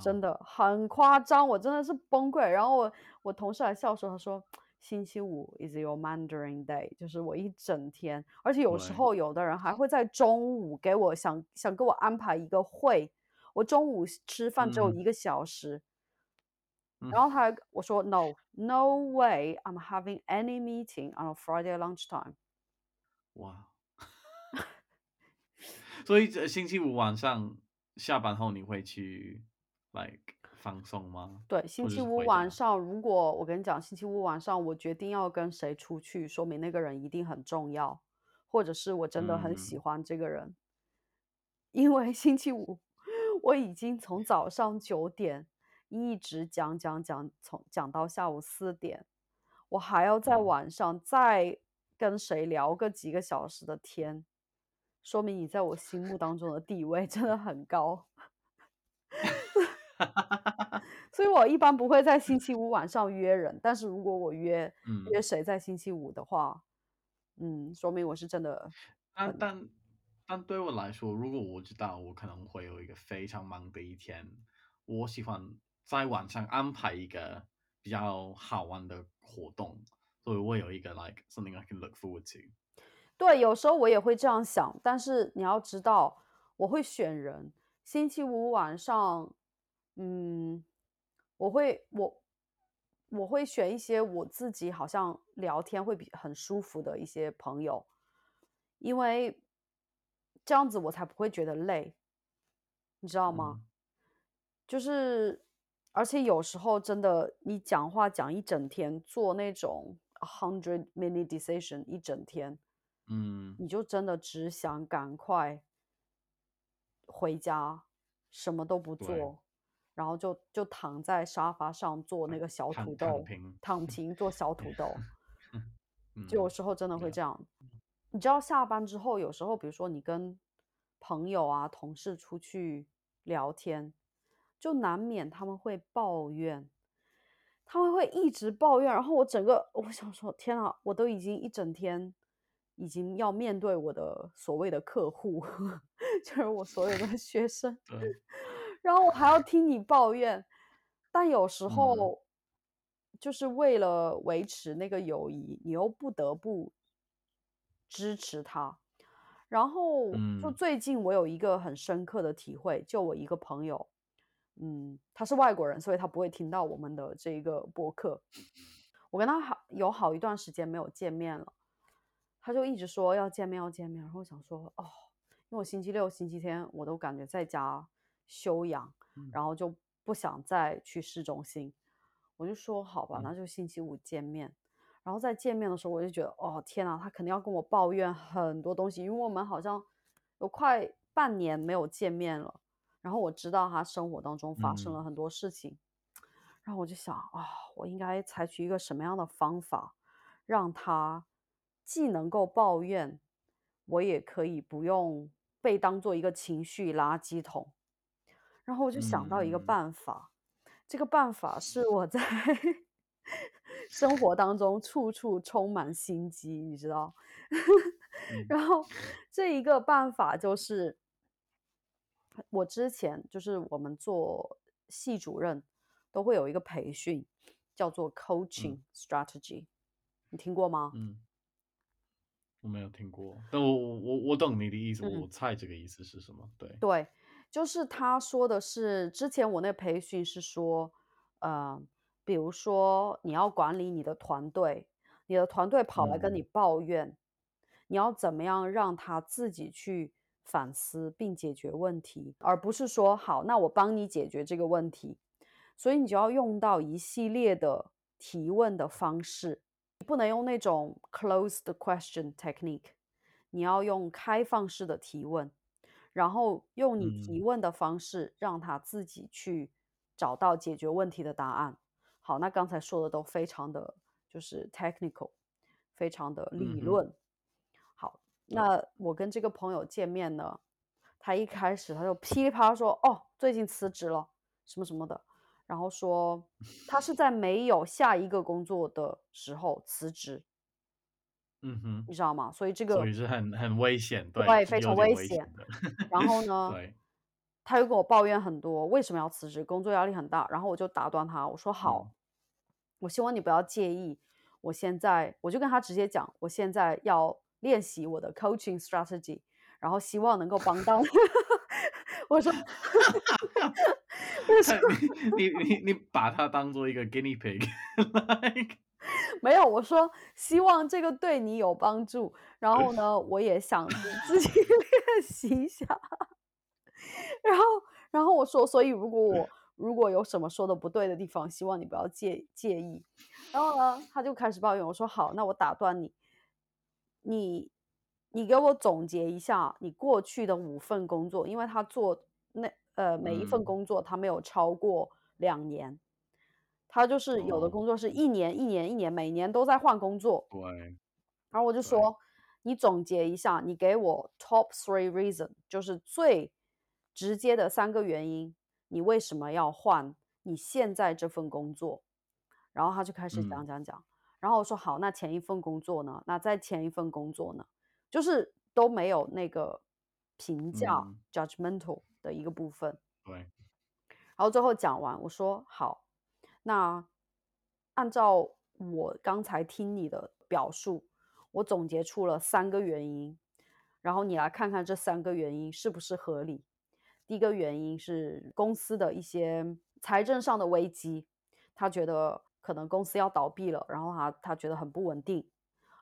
Speaker 1: 真的很夸张，我真的是崩溃。然后我我同事还笑说，他说星期五 is your Mandarin day，就是我一整天，而且有时候有的人还会在中午给我想想给我安排一个会，我中午吃饭只有
Speaker 2: 嗯
Speaker 1: 一个小时，
Speaker 2: 嗯
Speaker 1: 然后他还我说 no no way I'm having any meeting on a Friday lunchtime。
Speaker 2: 哇，所以这星期五晚上下班后你会去 like 放松吗？
Speaker 1: 对，星期五？晚上，如果我跟你讲，星期五晚上我决定要跟谁出去，说明那个人一定很重要，或者是我真的很喜
Speaker 2: 嗯
Speaker 1: 欢这个人。因为 *laughs* 星期五我已经从早上九点一直讲讲讲，从讲到下午四点，我还要在，晚上再跟谁聊个几个小时的天，说明你在我心目当中的地位真的很高。*laughs* 所以我一般不会在星期五晚上约人，但是如果我约约
Speaker 2: 嗯。
Speaker 1: 谁在星期五的话，嗯，说明我是真的很
Speaker 2: 但但但对我来说，如果我知道我可能会有一个非常忙的一天，我喜欢在晚上安排一个比较好玩的活动，所以我有一个 like something I can look forward to。
Speaker 1: 对，有时候我也会这样想，但是你要知道，我会选人。星期五晚上，嗯，我会我我会选一些我自己好像聊天会比很舒服的一些朋友，因为这样子我才不会觉得累，你知道吗？
Speaker 2: 嗯。
Speaker 1: 就是而且有时候真的，你讲话讲一整天，做那种 hundred minute decision 一整天，
Speaker 2: 嗯，
Speaker 1: 你就真的只想赶快回家，什么都不，做，然后就就躺在沙发上做那，个小土豆，
Speaker 2: 平，
Speaker 1: 躺平做小土豆，*laughs* 就有
Speaker 2: 嗯，
Speaker 1: 时候真的会，这样。你知道下班之后，有时候比如说你跟朋友啊、同事出去聊天，就难免他们会抱怨，他们会一直抱怨，然后我整个我想说，天啊，我都已经一整天已经要面对我的所谓的客户，*laughs* 就是我所有的 *laughs* 学生，然后我还要听你抱怨，但有时
Speaker 2: 嗯。
Speaker 1: 候就是为了维持那个友谊，你又不得不支持他。然后就
Speaker 2: 嗯
Speaker 1: 最近我有一个很深刻的体会，就我一个朋友，嗯，他是外国人，所以他不会听到我们的这个播客。我跟他好有好一段时间没有见面了，他就一直说要见面要见面，然后我想说哦，因为我星期六、星期天我都感觉在家休养，
Speaker 2: 嗯
Speaker 1: 然后就不想再去市中心，我就说好吧，那
Speaker 2: 嗯
Speaker 1: 就星期五见面。然后在见面的时候，我就觉得哦天啊，他肯定要跟我抱怨很多东西，因为我们好像有快半年没有见面了。然后我知道他生活当中发生了
Speaker 2: 嗯
Speaker 1: 很多事情，然后我就想啊，我应该采取一个什么样的方法，让他既能够抱怨，我也可以不用被当做一个情绪垃圾桶。然后我就想到一个
Speaker 2: 嗯
Speaker 1: 办法，这个办法是我在生活当中处处充满心机，你知道？*laughs*
Speaker 2: 嗯
Speaker 1: 然后这一个办法就是，我之前就是我们做系主任都会有一个培训，叫做 coaching
Speaker 2: 嗯
Speaker 1: strategy，你听过吗？
Speaker 2: 嗯，我没有听过，但我我我我懂你的意思。我猜这个意思是什么，对，
Speaker 1: 对，就是他说的是，之前我那培训是说，呃，比如说你要管理你的团队，你的团队跑来跟你
Speaker 2: 嗯
Speaker 1: 抱怨，你要怎么样让他自己去反思并解决问题，而不是说好，那我帮你解决这个问题。所以你就要用到一系列的提问的方式，你不能用那种 closed question technique，你要用开放式的提问。然后用你提
Speaker 2: 嗯
Speaker 1: 问的方式让他自己去找到解决问题的答案。好，那刚才说的都非常的就是 technical，非常的理论。好，那我跟这个朋友见面呢，他一开始他就噼里啪啦说，哦，最近辞职了，什么什么的，然后说他是在没有下一个工作的时候辞职，*laughs*
Speaker 2: 嗯哼，
Speaker 1: 你知道吗？所以这个
Speaker 2: 所以是很很危险，对，
Speaker 1: 对，非常
Speaker 2: 危
Speaker 1: 危险。然后呢，*laughs*
Speaker 2: 对，
Speaker 1: 他又跟我抱怨很多，为什么要辞职，工作压力很大。然后我就打断他，我说好，
Speaker 2: 嗯
Speaker 1: 我希望你不要介意。我现在我就跟他直接讲，我现在要练习我的 coaching strategy，然后希望能够帮到你。*laughs* 我说，*laughs* 我说
Speaker 2: 你你你你把它当做一个 guinea pig，like，*laughs*
Speaker 1: 没有，我说希望这个对你有帮助，然后呢，我也想自己练习一下。然后，然后我说，所以如果我 *laughs* 如果有什么说的不对的地方，希望你不要介介意。然后呢，他就开始抱怨。我说好，那我打断你，你你给我总结一下你过去的五份工作，因为他做那呃每一份
Speaker 2: 嗯，
Speaker 1: 工作他没有超过两年，他就是有的
Speaker 2: 哦，
Speaker 1: 工作是一年一年一年，每年都在换工作。
Speaker 2: 对
Speaker 1: 然后我就，说，你总结一下，你给我 top three reason，就是最直接的三个原因，你为什么要换你现在这份工作？然后他就开始讲
Speaker 2: 嗯
Speaker 1: 讲讲，然后我说好，那前一份工作呢？那在前一份工作呢？就是都没有那个评价
Speaker 2: 嗯
Speaker 1: ，judgmental 的一个部分。
Speaker 2: 对，
Speaker 1: 然后最后讲完，我说好，那按照我刚才听你的表述，我总结出了三个原因，然后你来看看这三个原因是不是合理。第一个原因是公司的一些财政上的危机，他觉得可能公司要倒闭了，然后他他觉得很不稳定。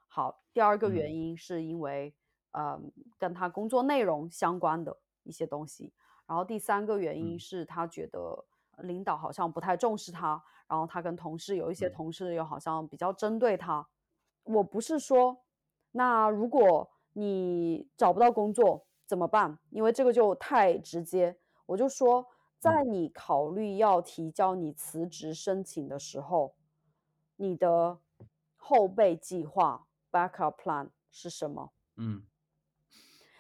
Speaker 1: 好，第二个原
Speaker 2: 嗯
Speaker 1: 因是因为，呃，跟他工作内容相关的一些东西。然后第三个原因
Speaker 2: 嗯
Speaker 1: 是他觉得呃领导好像不太重视他，然后他跟同事有一些
Speaker 2: 嗯
Speaker 1: 同事又好像比较针对他。我不是说，那如果你找不到工作怎么办？因为这个就太直接。我就说，在
Speaker 2: 嗯
Speaker 1: 你考虑要提交你辞职申请的时候，你的后备计划 （backup plan） 是什么？
Speaker 2: 嗯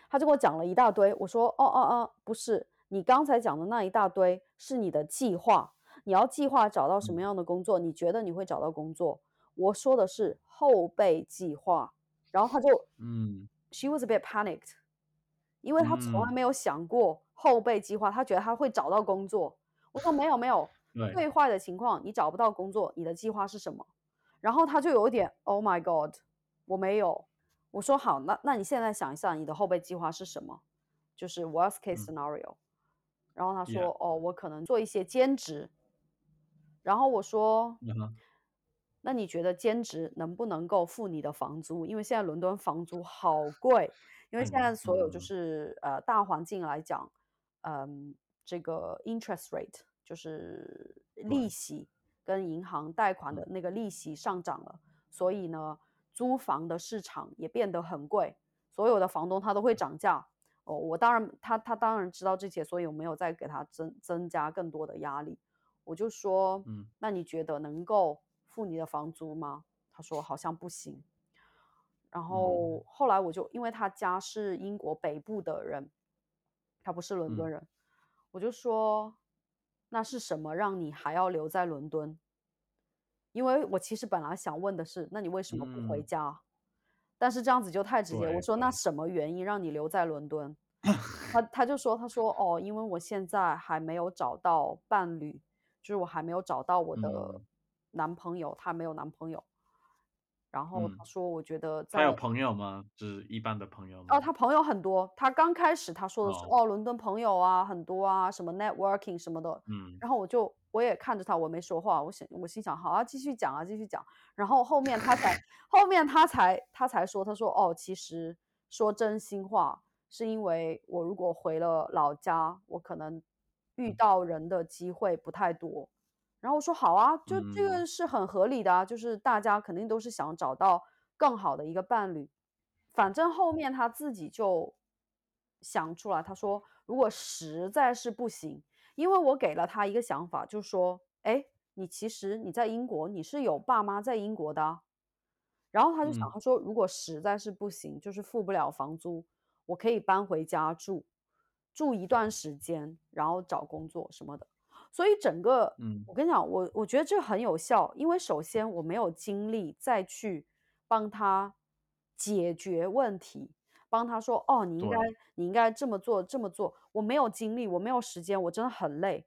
Speaker 1: 他就给我讲了一大堆，我说：“哦哦哦，不是，你刚才讲的那一大堆是你的计划，你要计划找到什么
Speaker 2: 嗯
Speaker 1: 样的工作，你觉得你会找到工作。我说的是后备计划。”然后他就
Speaker 2: 嗯
Speaker 1: ，she was a bit panicked，因为他从来
Speaker 2: 嗯，
Speaker 1: 没有想过后备计划，他觉得他会找到工作。我说：“没有 *laughs* 没有，最坏的情况你找不到工作，你的计划是什么？”然后他就有一点，Oh my God，我没有。我说好，那那你现在想一下，你的后备计划是什么？就是 worst case
Speaker 2: 嗯
Speaker 1: scenario。然后他说，哦，我可能做一些兼职。然后我说，那你觉得兼职能不能够付你的房租？因为现在伦敦房租好贵，因为现在所有就
Speaker 2: 嗯
Speaker 1: 是呃大环境来讲，嗯，这个 interest rate 就是利，息跟银行贷款
Speaker 2: 嗯
Speaker 1: 的那个利息上涨了，所以呢，租房的市场也变得很贵，所有的房东他都会涨价。哦，我当然他他当然知道这些，所以我没有再给他增增加更多的压力。我就说，
Speaker 2: 嗯
Speaker 1: 那你觉得能够付你的房租吗？他说好像不行。然
Speaker 2: 嗯
Speaker 1: 后后来我就因为他家是英国北部的人，他不是伦敦
Speaker 2: 嗯
Speaker 1: 人，我就说那是什么让你还要留在伦敦？因为我其实本来想问的是，那你为什么不回
Speaker 2: 嗯，
Speaker 1: 家？但是这样子就太直接。我说那什么原因让你留在伦敦？*laughs* 他他就说，他说哦，因为我现在还没有找到伴侣，就是我还没有找到我的
Speaker 2: 嗯
Speaker 1: 男朋友，他没有男朋友。然后他
Speaker 2: 嗯，
Speaker 1: 说，我觉得在
Speaker 2: 他有朋友吗？就是一般的朋友
Speaker 1: 哦，
Speaker 2: 吗？
Speaker 1: 他朋友很多。他刚开始他说的是，
Speaker 2: 哦，
Speaker 1: 哦，伦敦朋友啊很多啊，什么 networking 什么的。
Speaker 2: 嗯
Speaker 1: 然后我就我也看着他，我没说话。我想我心想，好啊，继续讲啊，继续讲。然后后面他才 *laughs* 后面他才他才说，他说哦，其实说真心话，是因为我如果回了老家，我可能遇
Speaker 2: 嗯
Speaker 1: 到人的机会不太多。然后我说好啊，就这
Speaker 2: 嗯
Speaker 1: 个是很合理的啊，就是大家肯定都是想找到更好的一个伴侣。反正后面他自己就想出来，他说如果实在是不行，因为我给了他一个想法，就说，哎，你其实你在英国，你是有爸妈在英国的啊然后他就想，
Speaker 2: 嗯
Speaker 1: 他说如果实在是不行，就是付不了房租，我可以搬回家住，住一段时间，然后找工作什么的。所以整个，
Speaker 2: 嗯
Speaker 1: 我跟你讲，我我觉得这很有效，因为首先我没有精力再去帮他解决问题，帮他说，哦，你应该
Speaker 2: 对，
Speaker 1: 你应该这么做这么做，我没有精力，我没有时间，我真的很累。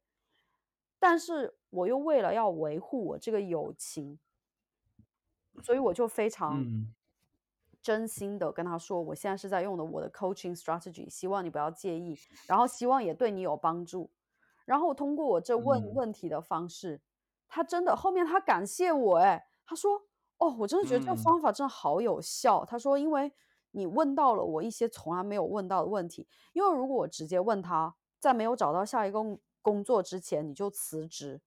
Speaker 1: 但是我又为了要维护我这个友情，所以我就非常
Speaker 2: 嗯
Speaker 1: 真心的跟他说，我现在是在用的我的 coaching strategy，希望你不要介意，然后希望也对你有帮助。然后通过我这问
Speaker 2: 嗯。
Speaker 1: 问题的方式，他真的后面他感谢我，哎，他说哦，我真的觉得这个
Speaker 2: 嗯。
Speaker 1: 方法真的好有效。他说，因为你问到了我一些从来没有问到的问题，因为如果我直接问他，在没有找到下一个工工作之前你就辞职，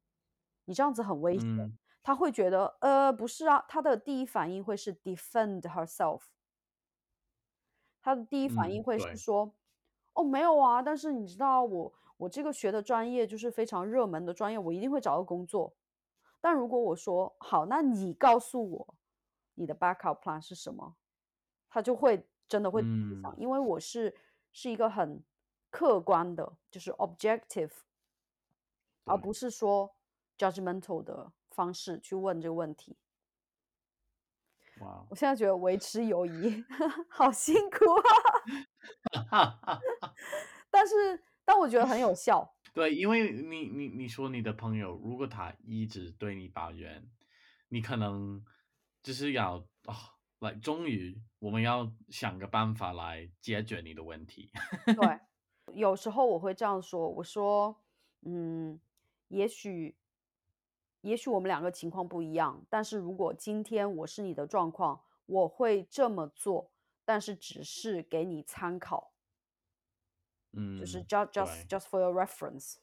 Speaker 1: 你这样子很危险。
Speaker 2: 嗯。
Speaker 1: 他会觉得，呃，不是啊，他的第一反应会是 defend herself，他的第一反应
Speaker 2: 嗯，
Speaker 1: 会是
Speaker 2: 对，
Speaker 1: 说，哦，没有啊，但是你知道我我这个学的专业就是非常热门的专业，我一定会找到工作。但如果我说好，那你告诉我你的 backup plan 是什么，他就会真的会因为我是是一个很客观的，就是 objective，而，不是说 judgmental 的方式去问这个问题。
Speaker 2: 哇，
Speaker 1: 我现在觉得维持友谊 *laughs* 好辛苦啊 *laughs* *laughs* 但是但我觉得很有 *laughs* 效。
Speaker 2: 对，因为你你你说你的朋友，如果他一直对你抱怨，你可能就是要啊，来、终于我们要想个办法来解决你的问题。
Speaker 1: 对，*laughs* 有时候我会这样说，我说，嗯，也许，也许我们两个情况不一样，但是如果今天我是你的状况，我会这么做，但是只是给你参考，就是
Speaker 2: 嗯
Speaker 1: ，just just just for your reference.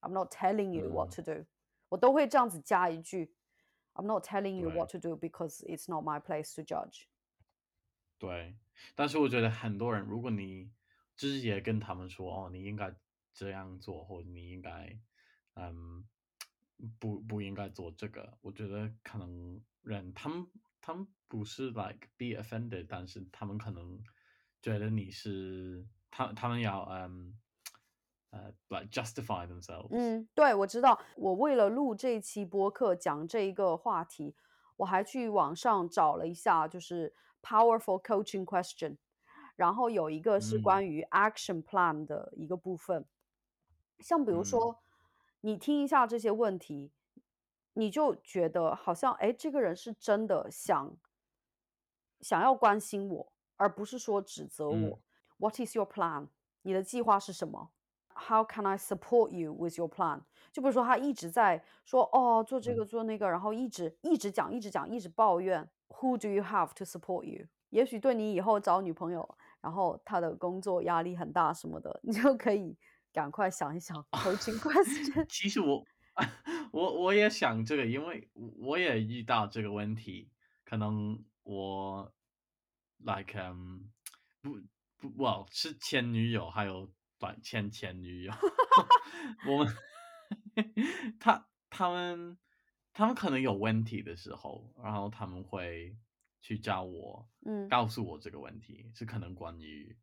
Speaker 1: I'm not telling you what
Speaker 2: 嗯
Speaker 1: ，to do. 我都会这样子加一句，I'm not telling you。what to do because it's not my place to judge.
Speaker 2: 对，但是我觉得很多人，如果你直接跟他们说，哦，你应该这样做，或者你应该，嗯，不不应该做这个，我觉得可能人他们他们不是 like be offended，但是他们可能觉得你是他他们要嗯呃 like justify themselves，
Speaker 1: 嗯，对，我知道。我为了录这一期播客，讲这一个话题，我还去网上找了一下，就是 powerful coaching question，然后有一个是
Speaker 2: 嗯
Speaker 1: 关于 action plan 的一个部分。像比如
Speaker 2: 嗯
Speaker 1: 说，你听一下这些问题，你就觉得好像，哎，这个人是真的想想要关心我，而不是说指责
Speaker 2: 嗯
Speaker 1: 我。What is your plan？你的计划是什么？How can I support you with your plan？就比如说他一直在说哦做这
Speaker 2: 嗯
Speaker 1: 个做那个，然后一直一直讲一直讲一直抱怨。Who do you have to support you？也许对你以后找女朋友，然后他的工作压力很大什么的，你就可以赶快想一想 coaching *laughs* question。
Speaker 2: 其实我 *laughs* 我我也想这个，因为我也遇到这个问题，可能我 like 嗯、不不是前女友还有短前前女友，*laughs* 我们 *laughs* 他他们他们可能有问题的时候，然后他们会去找我，
Speaker 1: 嗯
Speaker 2: 告诉我这个问题是可能关于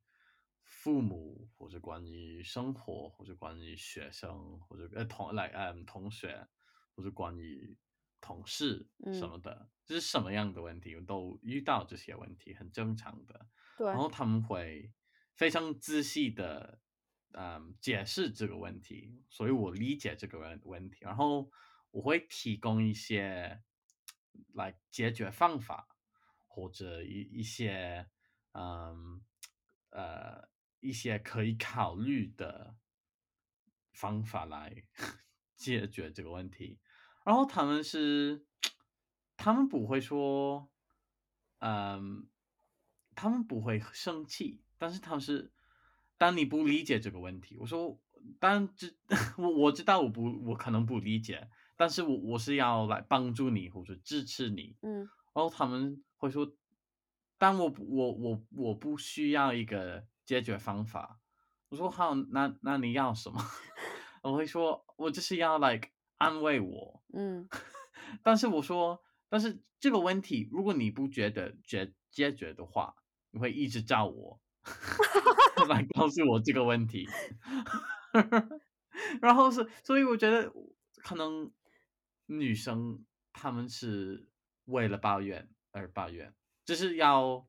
Speaker 2: 父母，或者关于生活，或者关于学生，或者呃同来嗯同学，或者关于同事什
Speaker 1: 嗯，
Speaker 2: 么的，就是什么样的问题，我都遇到这些问题，很正常的。然
Speaker 1: 对，
Speaker 2: 后他们会非常仔细的，嗯，解释这个问题，所以我理解这个问问题，然后我会提供一些来解决方法，或者一一些，嗯，呃，一些可以考虑的方法来 *laughs* 解决这个问题。然后他们是，他们不会说，嗯，他们不会生气，但是他们是，当你不理解这个问题，我说，当然知 *laughs* 我我知道我不我可能不理解，但是我我是要来帮助你或者支持你，
Speaker 1: 嗯
Speaker 2: 然后他们会说，但我我我我不需要一个解决方法，我说好，那那你要什么？*laughs* 我会说，我就是要 like 安慰我。
Speaker 1: 嗯 *laughs*
Speaker 2: 但是我说，但是这个问题，如果你不觉得解解决的话，你会一直找我 *laughs* 来告诉我这个问题。*laughs* 然后是，所以我觉得可能女生她们是为了抱怨而抱怨，就是要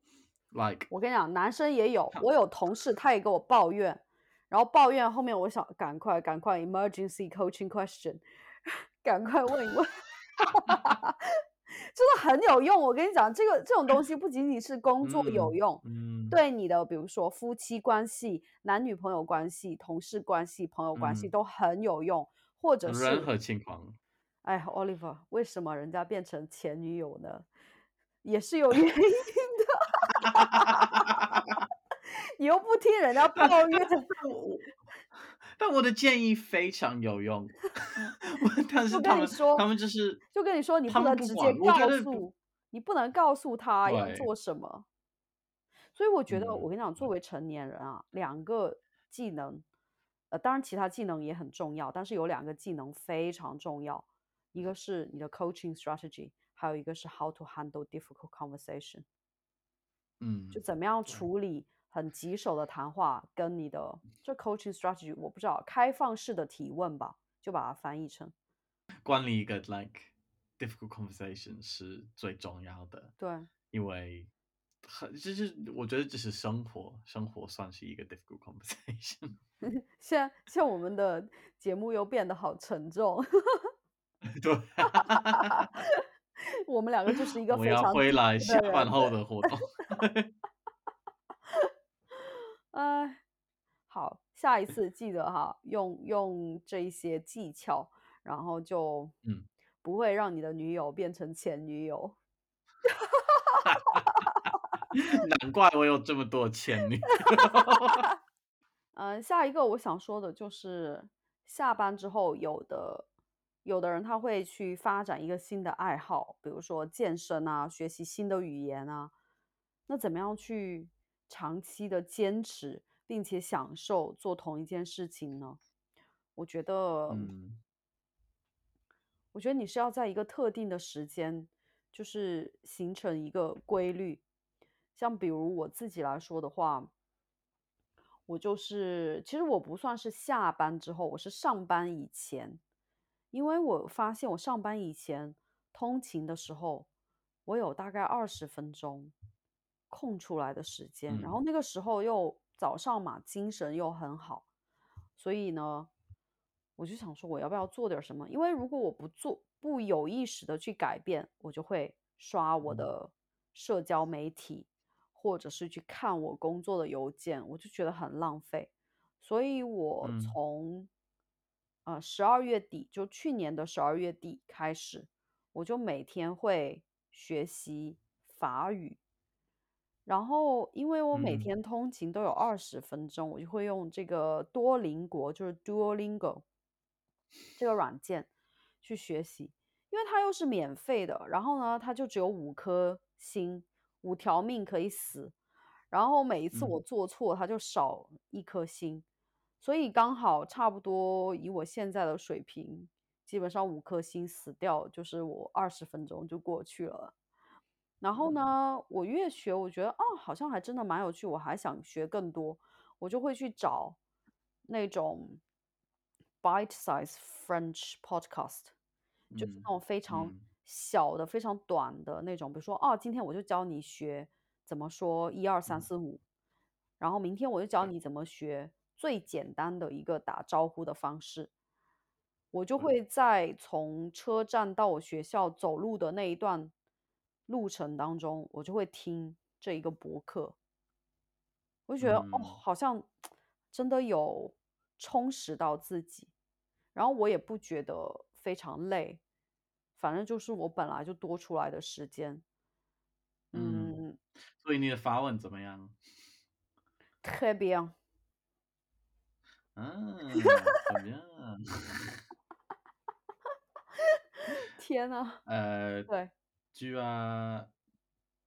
Speaker 2: like
Speaker 1: 我跟你讲，男生也有，我有同事他也跟我抱怨，然后抱怨后面我想赶快赶快 emergency coaching question，赶快问一问，*laughs* 真的很有用。我跟你讲，这个这种东西不仅仅是工作有
Speaker 2: 嗯
Speaker 1: 用，
Speaker 2: 嗯
Speaker 1: 对你的比如说夫妻关系、男女朋友关系、同事关系、朋友关系
Speaker 2: 嗯，
Speaker 1: 都很有用，或者是，
Speaker 2: 任何情况，
Speaker 1: 哎，Oliver，为什么人家变成前女友呢？也是有原因的。*laughs* 你又不听人家抱怨，
Speaker 2: 我 *laughs* 但我的建议非常有用 *laughs* *laughs* 我但是他们
Speaker 1: 跟你说
Speaker 2: 他们就是
Speaker 1: 就跟你说你不能直接告诉你不能告诉他要，做什么。所以我觉得，我
Speaker 2: 嗯，
Speaker 1: 跟你讲，作，为。成年人啊，两个技能，呃，当然其他技能也很重要，但是有两个技能非常重要，一个是你的 coaching strategy，还有一个是 how to handle difficult conversation，嗯就
Speaker 2: 嗯，
Speaker 1: 怎么样，处理很棘手的谈话，跟你的这 coaching strategy，我不知道，开放式的提问吧，就把它翻译成，
Speaker 2: 管理一个 like difficult conversation 是最重要的，
Speaker 1: 对，
Speaker 2: 因为很就是我觉得这是生活，生活算是一个 difficult conversation。*laughs* *laughs*
Speaker 1: 现在像我们的节目又变得好沉重，*laughs*
Speaker 2: 对，
Speaker 1: 我们两个就是一个非常低
Speaker 2: 回来
Speaker 1: 级
Speaker 2: 下班后。
Speaker 1: 的
Speaker 2: 活动。
Speaker 1: 哎，好，下一次记得哈，用用这一些技巧，然后就
Speaker 2: 嗯，
Speaker 1: 不会让你的女友变成前女友。*laughs*
Speaker 2: 难怪我有这么多前女友。
Speaker 1: 嗯，*laughs* 下一个我想说的就是下班之后，有的有的人他会去发展一个新的爱好，比如说健身啊，学习新的语言啊。那怎么样去长期的坚持，并且享受做同一件事情呢？我觉得
Speaker 2: 嗯
Speaker 1: 我觉得你是要在一个特定的时间，就是形成一个规律。像比如我自己来说的话，我就是其实我不算是下班之后，我是上班以前，因为我发现我上班以前通勤的时候，我有大概二十分钟空出来的时间，然
Speaker 2: 嗯
Speaker 1: 后那个时候又早上嘛，精神又很好，所以呢，我就想说我要不要做点什么？因为如果我不做，不有意识的去改变，我就会刷我
Speaker 2: 嗯
Speaker 1: 的社交媒体，或者是去看我工作的邮件，我就觉得很浪费。所以我
Speaker 2: 嗯
Speaker 1: 从呃十二月底，就去年的十二月底开始，我就每天会学习法语。然后，因为我每
Speaker 2: 嗯。
Speaker 1: 天通勤都有二十分钟，我就会用这个多邻国，就是 Duolingo 这个软件去学习，因为它又是免费的，然后呢，它就只有五颗星，五条命可以死，然后每一次我
Speaker 2: 嗯
Speaker 1: 做错，它就少一颗星，所以刚好差不多以我现在的水平，基本上五颗星死掉，就是我二十分钟就过去了。然后呢，我越学，我觉得哦，好像还真的蛮有趣，我还想学更多，我就会去找那种 bite-size French podcast，就是
Speaker 2: 嗯
Speaker 1: 那种非常
Speaker 2: 嗯。
Speaker 1: 小的、非常短的那种，比如说，哦，今天我就教你学怎么说一二三
Speaker 2: 嗯，
Speaker 1: 四五，然后明天我就教你怎么学最简单的一个打招呼的方式。我就
Speaker 2: 对，
Speaker 1: 会在从车站到我学校走路的那一段路程当中，我就会听这一个博客，我就觉得哦，
Speaker 2: 嗯。
Speaker 1: 好像真的有充实到自己，然后我也不觉得非常累，反正就是我本来就多出来的时间，
Speaker 2: 嗯，
Speaker 1: 嗯。
Speaker 2: 所以你的法文怎么样
Speaker 1: ？très bien，
Speaker 2: 啊，très bien。*laughs*
Speaker 1: 天呐，
Speaker 2: 呃，
Speaker 1: 对
Speaker 2: ，tu as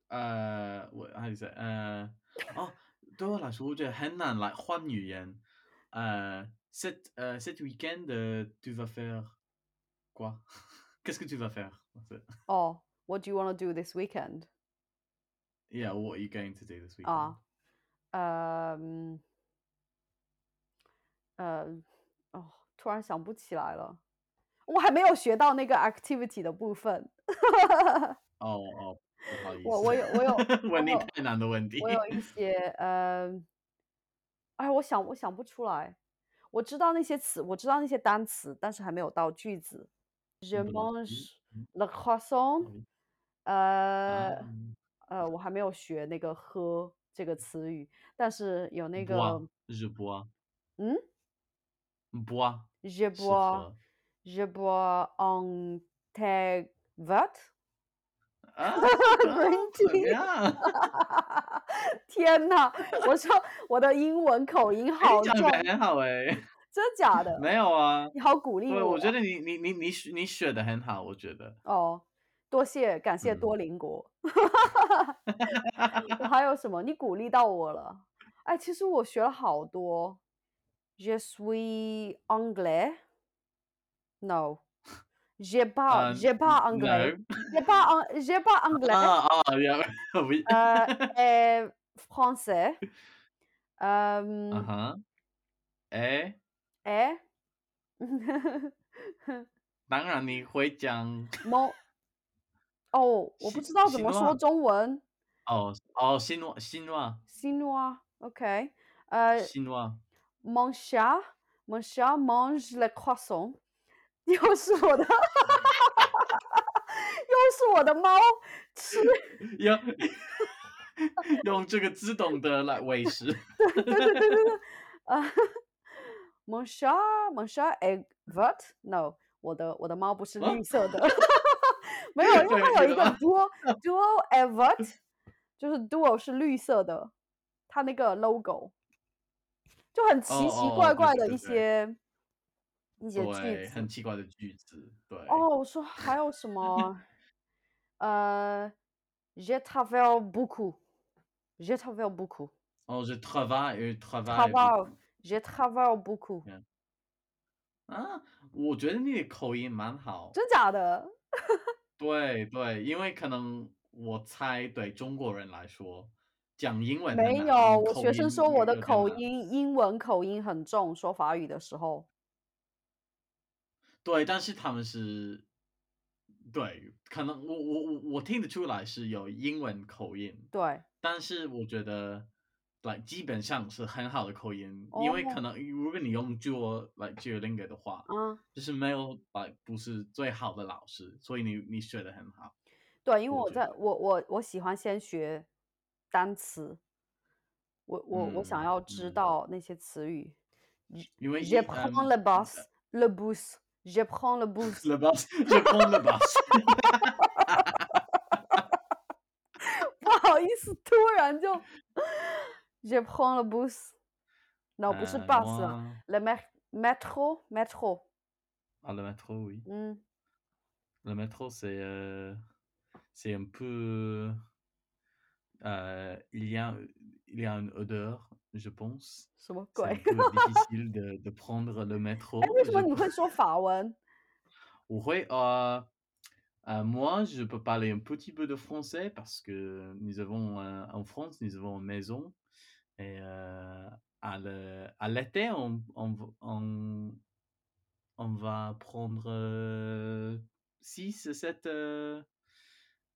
Speaker 2: 呃，我 how do you say？呃，哦，对我来说，我觉得很难来换语言。呃，cet 呃 cet week-end, tu vas faire quoi? Qu'est-ce que tu vas faire? That's it.
Speaker 1: 哦，What do you want to do this
Speaker 2: weekend？Yeah, what are you going to do this weekend?
Speaker 1: 啊，呃，嗯呃，哦，突然想不起来了，我还没有学到那个 activity 的部分。*laughs*
Speaker 2: 哦哦，不好意思，
Speaker 1: 我我有我有
Speaker 2: 问你
Speaker 1: 我有
Speaker 2: 太难的问题。
Speaker 1: 我有一 *laughs* 些呃，哎，我想我想不出来。我知道那些词，我知道那些单词，但是还没有到句子。
Speaker 2: 嗯
Speaker 1: le
Speaker 2: 的
Speaker 1: 呃
Speaker 2: 啊
Speaker 1: 呃，我还没有学那个喝这个词语，但是有那个
Speaker 2: je bois,
Speaker 1: 嗯 Je bois
Speaker 2: 喝
Speaker 1: je bois un thé vert，
Speaker 2: 啊
Speaker 1: tea
Speaker 2: 样？*laughs*
Speaker 1: 天哪！我说我的英文口音
Speaker 2: 哎，
Speaker 1: 好重，
Speaker 2: 的很好哎，*laughs*
Speaker 1: 真的假的？
Speaker 2: 没有啊，
Speaker 1: 你好鼓励，我啊
Speaker 2: 我觉得你你你你学你学的很好，我觉得，
Speaker 1: 哦，多谢，感谢
Speaker 2: 嗯，
Speaker 1: 多邻国。*laughs* 我还有什么？你鼓励到我了。哎，其实我学了好多。Je suis anglais? No. J'ai pas,
Speaker 2: 呃
Speaker 1: j'ai pas anglais.
Speaker 2: ，no，
Speaker 1: J'ai pas, an- j'ai pas *laughs* anglais.
Speaker 2: 啊啊，有，*laughs* oui，
Speaker 1: 呃，*laughs* et français.
Speaker 2: 嗯
Speaker 1: 嗯
Speaker 2: 哼，哎，
Speaker 1: ，et
Speaker 2: 当然你会讲
Speaker 1: mon 哦，我不
Speaker 2: 西
Speaker 1: 知道怎
Speaker 2: 西
Speaker 1: 么说
Speaker 2: 诺，
Speaker 1: 中文。
Speaker 2: 哦哦，西诺西诺
Speaker 1: Chinois，OK，呃
Speaker 2: 西诺，
Speaker 1: ，mon chat, mon chat mange le croissant， 又是我的，*laughs* 又是我的猫吃，*laughs*
Speaker 2: 用 *laughs* 用这个自动的来喂食，
Speaker 1: 对对对对对，呃，mon chat, mon chat est vert，no，我的我的猫不是
Speaker 2: 啊，
Speaker 1: 绿色的，没有，因为，它有一个？duo duo est vert，就是 duo 是绿色的，它那个 logo 就很奇奇怪怪的一
Speaker 2: 对对。对对，
Speaker 1: 子。
Speaker 2: 很奇怪的句子，对，
Speaker 1: 哦，我说还有什么？呃，je travaille beaucoup，je travaille beaucoup，
Speaker 2: 哦，je travaille travaille
Speaker 1: travaille, beaucoup，je travaille beaucoup，
Speaker 2: 嗯啊，我觉得你的口音蛮好，
Speaker 1: 真假的？
Speaker 2: 对对，因为可能我猜对中国人来说，讲英文很难，
Speaker 1: 没有，我
Speaker 2: 口
Speaker 1: 学生
Speaker 2: 音
Speaker 1: 说我的。口音英文口音很重，说法语的时候。
Speaker 2: 对，但是他们是，对，可能我我我我听得出来是有英文口音，
Speaker 1: 对，
Speaker 2: 但是我觉得，来基本上是很好的口音，因为可
Speaker 1: 哦，
Speaker 2: 能如果你用 Duo 来 Duolingo 的话，
Speaker 1: 啊，
Speaker 2: 就是没有来不是最好的老师，所以你你学的很好，
Speaker 1: 对，因为
Speaker 2: 我
Speaker 1: 在我我我喜欢先学单词，我我我想
Speaker 2: 嗯
Speaker 1: 要知
Speaker 2: 嗯，
Speaker 1: 道那些词语。
Speaker 2: 因为
Speaker 1: Je
Speaker 2: 一
Speaker 1: prends
Speaker 2: 嗯
Speaker 1: le
Speaker 2: 呃
Speaker 1: bus, le bus, je prends le bus。
Speaker 2: ，le bus je prends le bus，*laughs*
Speaker 1: 不好意思，突然就 Je prends le bus。No，不是
Speaker 2: 呃
Speaker 1: bus 啊，
Speaker 2: moi
Speaker 1: ，le met- métro métro。
Speaker 2: 啊，le métro oui。
Speaker 1: 嗯，
Speaker 2: Le métro, c'est euh, c'est un peu. euh, il y a, il y a une odeur, je pense.
Speaker 1: 什么
Speaker 2: C'est
Speaker 1: 鬼？
Speaker 2: un peu *laughs* difficile de, de prendre le
Speaker 1: 哎，
Speaker 2: métro.
Speaker 1: 为什么
Speaker 2: Je
Speaker 1: 你会
Speaker 2: pense.
Speaker 1: 说法文？
Speaker 2: Oui, euh, euh, moi, je peux parler un petit peu de français parce que nous avons euh, en France, nous avons une maison. Et euh, à le- à l'été, on, on, v- on, on va prendre 6, 7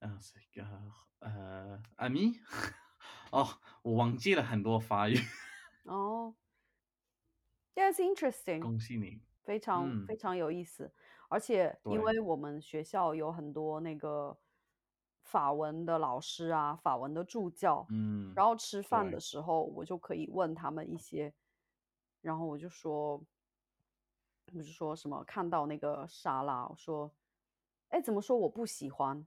Speaker 2: 啊，这个呃，amis *laughs* 哦，我忘记了很多法语，*laughs*
Speaker 1: 哦，That's interesting，
Speaker 2: 恭喜你。
Speaker 1: 非常
Speaker 2: 嗯，
Speaker 1: 非常有意思。而且因，为我们学校有很多那个法文的老师啊，法文的助教，
Speaker 2: 嗯，
Speaker 1: 然后吃饭的，时候，我就可以问他们一些，然后我就说，我就说什么看到那个沙拉，我说，哎，怎么说我不喜欢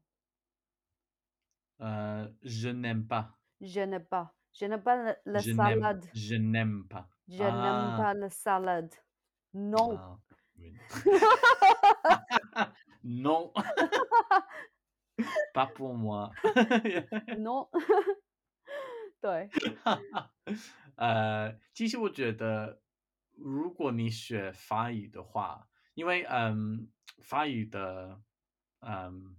Speaker 2: 呃，je n'aime pas，
Speaker 1: ？Je n'aime pas, je n'aime pas le, le
Speaker 2: je n'aime,
Speaker 1: salade,
Speaker 2: je n'aime pas.
Speaker 1: je n'aime
Speaker 2: 啊
Speaker 1: pas le salade. Non.
Speaker 2: 啊，oui. non, pas pour moi.
Speaker 1: non 对，
Speaker 2: 呃，其实我觉得，如果你学法语的话，因为嗯，法语的嗯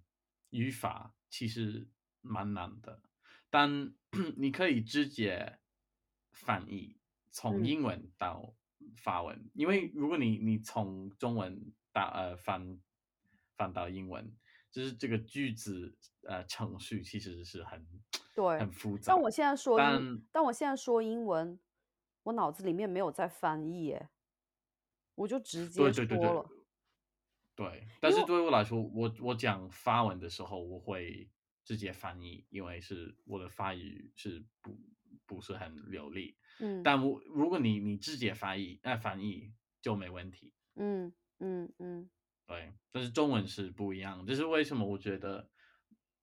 Speaker 2: 语法其实蛮难的，但 *clears throat* 你可以直接翻译从
Speaker 1: 嗯。
Speaker 2: 英文到法文，因为如果你你从中文到呃翻翻到英文，就是这个句子呃程序其实是很
Speaker 1: 对。
Speaker 2: 很复杂
Speaker 1: 但，我现在。说，
Speaker 2: 但
Speaker 1: 但我现在说英文，我脑子里面没有在翻译耶，我就直接
Speaker 2: 对对对对。对，但是对我来说，我我讲法文的时候，我会直接翻译，因为是我的法语是不不是很流利。
Speaker 1: 嗯
Speaker 2: 但我如果你你直接翻译，那、翻译就没问题。
Speaker 1: 嗯嗯嗯
Speaker 2: 对，但是中文是不一样，这是为什么？我觉得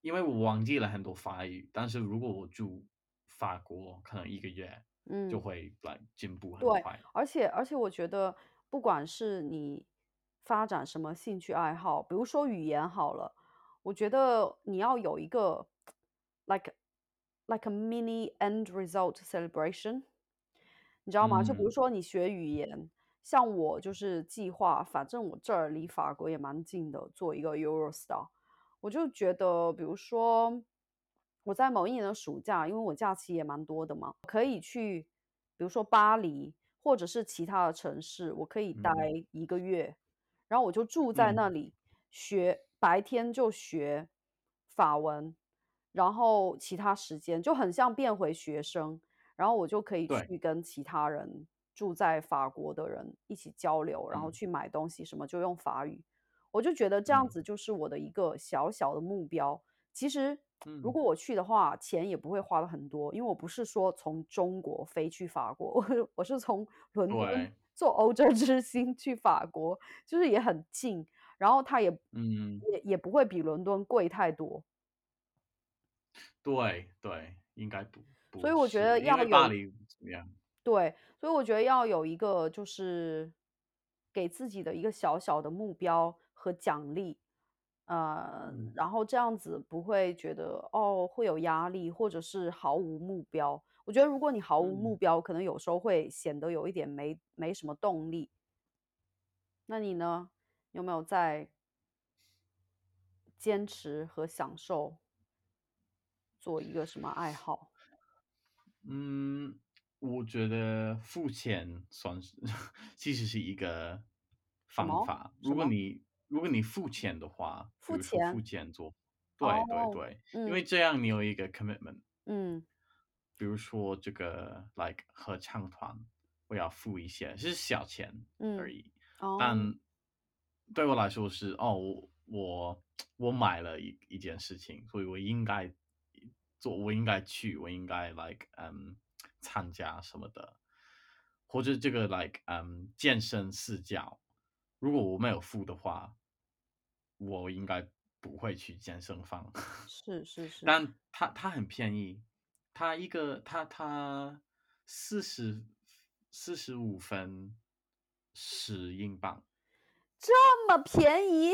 Speaker 2: 因为我忘记了很多法语，但是如果我住法国，可能一个月嗯就
Speaker 1: 嗯。
Speaker 2: 会来进步很
Speaker 1: 对，
Speaker 2: 快。
Speaker 1: 而且而且我觉得不管是你发展什么兴趣爱好，比如说语言好了，我觉得你要有一个 like like a mini end result celebration，你知道吗？就比如
Speaker 2: 嗯。
Speaker 1: 说你学语言，像我就是计划，反正我这儿离法国也蛮近的，做一个 Eurostar。我就觉得，比如说我在某一年的暑假，因为我假期也蛮多的嘛，可以去，比如说巴黎或者是其他的城市，我可以待
Speaker 2: 嗯。
Speaker 1: 一个月，然后我就住在
Speaker 2: 嗯。
Speaker 1: 那里，学白天就学法文，然后其他时间就很像变回学生，然后我就可以，去跟其他人住在法国的人一起交流，然后
Speaker 2: 嗯。
Speaker 1: 去买东西什么就用法语。我就觉得这样
Speaker 2: 嗯。
Speaker 1: 子就是我的一个小小的目标。其实如
Speaker 2: 嗯，
Speaker 1: 果我去的话，钱也不会花的很多，因为我不是说从中国飞去法国，我 *laughs* 是我是从伦敦，坐欧洲之星去法国，就是也很近，然后它也
Speaker 2: 嗯
Speaker 1: 也也不会比伦敦贵太多。
Speaker 2: 对对，应该不
Speaker 1: 所以，我觉得要有
Speaker 2: 巴黎怎么样？
Speaker 1: 对，所以我觉得要有一个就是给自己的一个小小的目标和奖励，呃，
Speaker 2: 嗯
Speaker 1: 然后这样子不会觉得哦会有压力，或者是毫无目标。我觉得如果你毫无目
Speaker 2: 嗯。
Speaker 1: 标，可能有时候会显得有一点没没什么动力。那你呢？有没有在坚持和享受做一个什么爱好？
Speaker 2: 嗯，我觉得付钱算是 *laughs* 其实是一个
Speaker 1: 什么
Speaker 2: 方法。如果
Speaker 1: 么
Speaker 2: 你如果你付钱的话，比如说付
Speaker 1: 付钱？
Speaker 2: 钱做对对
Speaker 1: 哦，
Speaker 2: 对，因为
Speaker 1: 嗯
Speaker 2: 这样你有一个 commitment。
Speaker 1: 嗯
Speaker 2: 比如说这个 like 合唱团，我要付一些，是小钱而
Speaker 1: 嗯，
Speaker 2: 已，
Speaker 1: 哦。
Speaker 2: 但对我来说是哦，我我我买了一一件事情，所以我应该做，我应该去，我应该 like 嗯参加什么的，或者这个 like 嗯健身私教，如果我没有付的话，我应该不会去健身房。*laughs*
Speaker 1: 是是是，
Speaker 2: 但它它很便宜，它一个它它四十四十五分十英镑。
Speaker 1: 这么便宜？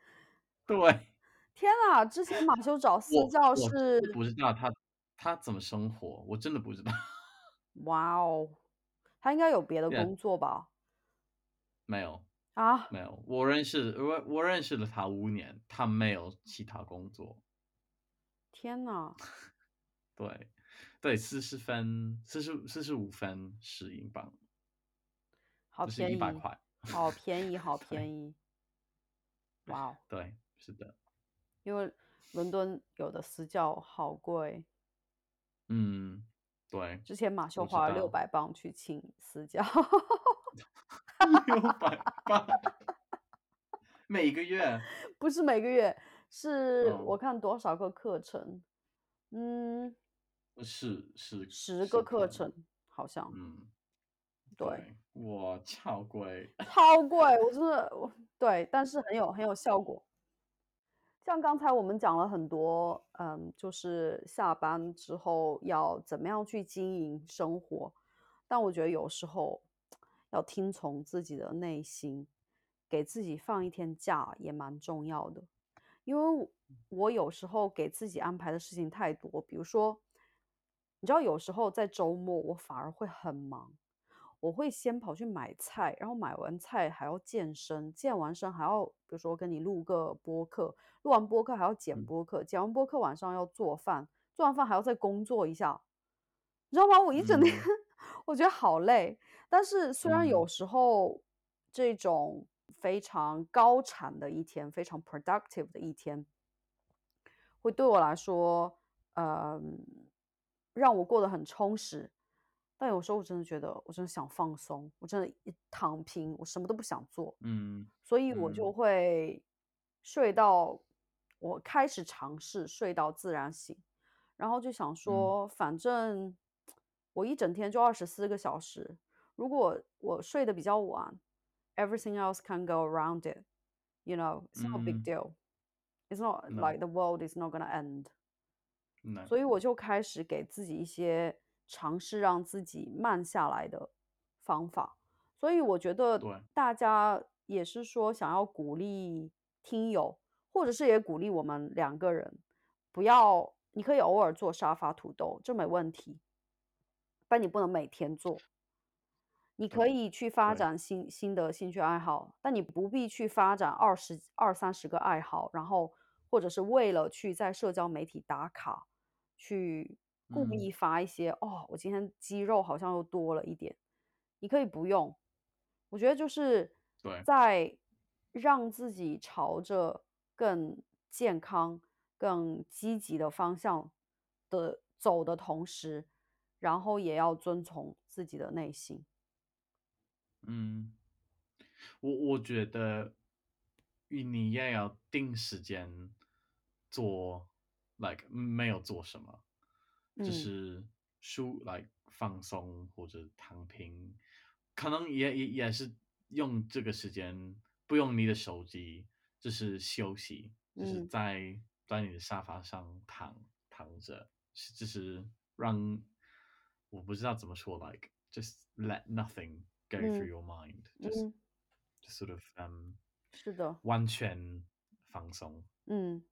Speaker 1: *laughs*
Speaker 2: 对，
Speaker 1: 天哪，之前马修找私教是
Speaker 2: 不知道他他怎么生活，我真的不知道。*laughs*
Speaker 1: 哇哦，他应该有别的，工作吧？
Speaker 2: 没有
Speaker 1: 啊，
Speaker 2: 没有，我认识我我认识了他五年，他没有其他工作。
Speaker 1: 天呐，*laughs*
Speaker 2: 对对，四十分四十四十五分十英镑，
Speaker 1: 好
Speaker 2: 就是一
Speaker 1: 便宜，
Speaker 2: 百块。
Speaker 1: 好便宜，好便宜，*laughs* 哇哦！
Speaker 2: 对，是的，
Speaker 1: 因为伦敦有的私教好贵，
Speaker 2: 嗯，对，
Speaker 1: 之前马修花了六
Speaker 2: 道。
Speaker 1: 百磅去请私教，
Speaker 2: 六百 *laughs* 磅，每个月，
Speaker 1: 不是每个月，是我
Speaker 2: 嗯，
Speaker 1: 看多少个课程，嗯，
Speaker 2: 是是
Speaker 1: 十个课程好像，
Speaker 2: 嗯，
Speaker 1: 对。
Speaker 2: 我超贵，*laughs*
Speaker 1: 超贵，我真的我对，但是很有很有效果。像刚才我们讲了很多，嗯，就是下班之后要怎么样去经营生活，但我觉得有时候要听从自己的内心，给自己放一天假也蛮重要的。因为我有时候给自己安排的事情太多，比如说，你知道有时候在周末我反而会很忙，我会先跑去买菜，然后买完菜还要健身，健完身还要比如说跟你录个播客，录完播客还要剪
Speaker 2: 嗯
Speaker 1: 播客，剪完播客晚上要做饭，做完饭还要再工作一下，你知道吗？我一整天
Speaker 2: 嗯
Speaker 1: 我觉得好累。但是虽然有
Speaker 2: 嗯
Speaker 1: 时候这种非常高产的一天，非常 productive 的一天，会对我来说，呃，让我过得很充实。但有时候我真的觉得，我真的想放松，我真的一躺平，我什么都不想做，
Speaker 2: 嗯
Speaker 1: 所以我就。
Speaker 2: 嗯
Speaker 1: 会睡到，我开始尝试睡到自然醒，然后就想
Speaker 2: 嗯。
Speaker 1: 说，反正我一整天就二十四个小时，如果我睡得比较晚，everything else can go around it，you know，it's not big
Speaker 2: 嗯
Speaker 1: ，deal。It's not like the world is not gonna end。
Speaker 2: 那
Speaker 1: 所以。我就开始给自己一些尝试让自己慢下来的方法。所以我觉得
Speaker 2: 对
Speaker 1: 大家也是说想要鼓励听友，或者是也鼓励我们两个人，不要，你可以偶尔做沙发土豆，这没问题，但你不能每天做。你可以去发展新新的兴趣爱好，但你不必去发展二十二三十个爱好，然后或者是为了去在社交媒体打卡，去故
Speaker 2: 嗯
Speaker 1: 意发一些哦，我今天肌肉好像又多了一点。你可以不用，我觉得就是
Speaker 2: 对
Speaker 1: 在让自己朝着更健康、更积极的方向的走的同时，然后也要遵从自己的内心。
Speaker 2: 嗯，我我觉得你也要定时间做，like 没有做什么，就
Speaker 1: 嗯。
Speaker 2: 是舒 like 放松或者躺平，可能也也也是用这个时间不用你的手机，就是休息，就是
Speaker 1: 嗯。
Speaker 2: 在在你的沙发上躺躺着，是就是让我不知道怎么说，like just let nothing go through
Speaker 1: 嗯
Speaker 2: your mind, just sort of um
Speaker 1: 是的，
Speaker 2: 完全放松，
Speaker 1: 嗯，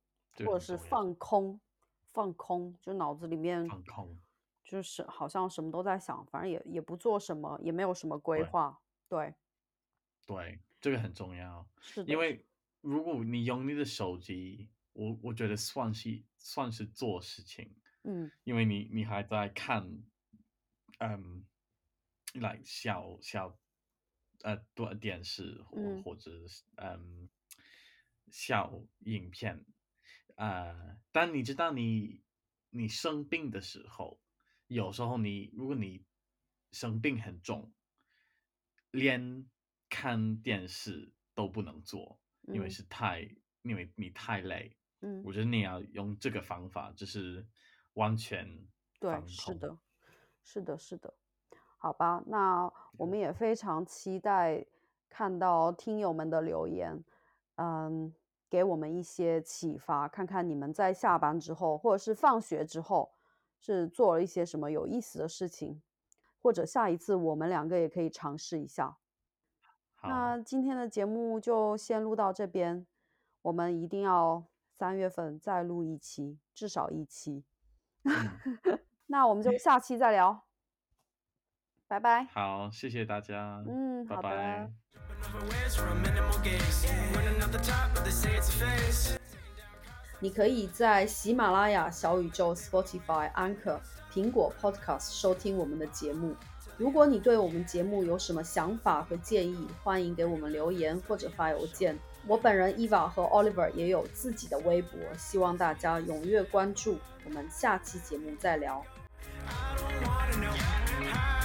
Speaker 1: 或者是放空，放空，就脑子里面
Speaker 2: 放空，
Speaker 1: 就是好像什么都在想，反正也也不做什么，也没有什么规
Speaker 2: 对。
Speaker 1: 划。对，
Speaker 2: 对，这个很重要，
Speaker 1: 是的，
Speaker 2: 因为如果你用你的手机，我我觉得算是算是做事情，
Speaker 1: 嗯。
Speaker 2: 因为你你还在看，嗯，来小小呃多电视或
Speaker 1: 嗯。
Speaker 2: 或者是嗯小影片，呃，当你知道你你生病的时候，有时候你如果你生病很重，连看电视都不能做，因为
Speaker 1: 嗯
Speaker 2: 是太因为你太累。
Speaker 1: 嗯，
Speaker 2: 我觉得你要用这个方法，就是完全
Speaker 1: 对。是的，是的，是的。好吧，那我们也非常期待看到听友们的留言，嗯，给我们一些启发，看看你们在下班之后，或者是放学之后，是做了一些什么有意思的事情，或者下一次我们两个也可以尝试一下。
Speaker 2: 好，
Speaker 1: 那今天的节目就先录到这边，我们一定要三月份再录一期，至少一期。
Speaker 2: 嗯，*laughs*
Speaker 1: 那我们就下期再聊，拜拜。
Speaker 2: 好，谢谢大家，
Speaker 1: 嗯，
Speaker 2: 拜
Speaker 1: 好的。
Speaker 2: 拜。
Speaker 1: 你可以在喜马拉雅、小宇宙、Spotify、Anchor、苹果 Podcast 收听我们的节目。如果你对我们节目有什么想法和建议，欢迎给我们留言或者发邮件。我本人 Eva 和 Oliver 也有自己的微博，希望大家踊跃关注。我们下期节目再聊。
Speaker 3: I don't wanna know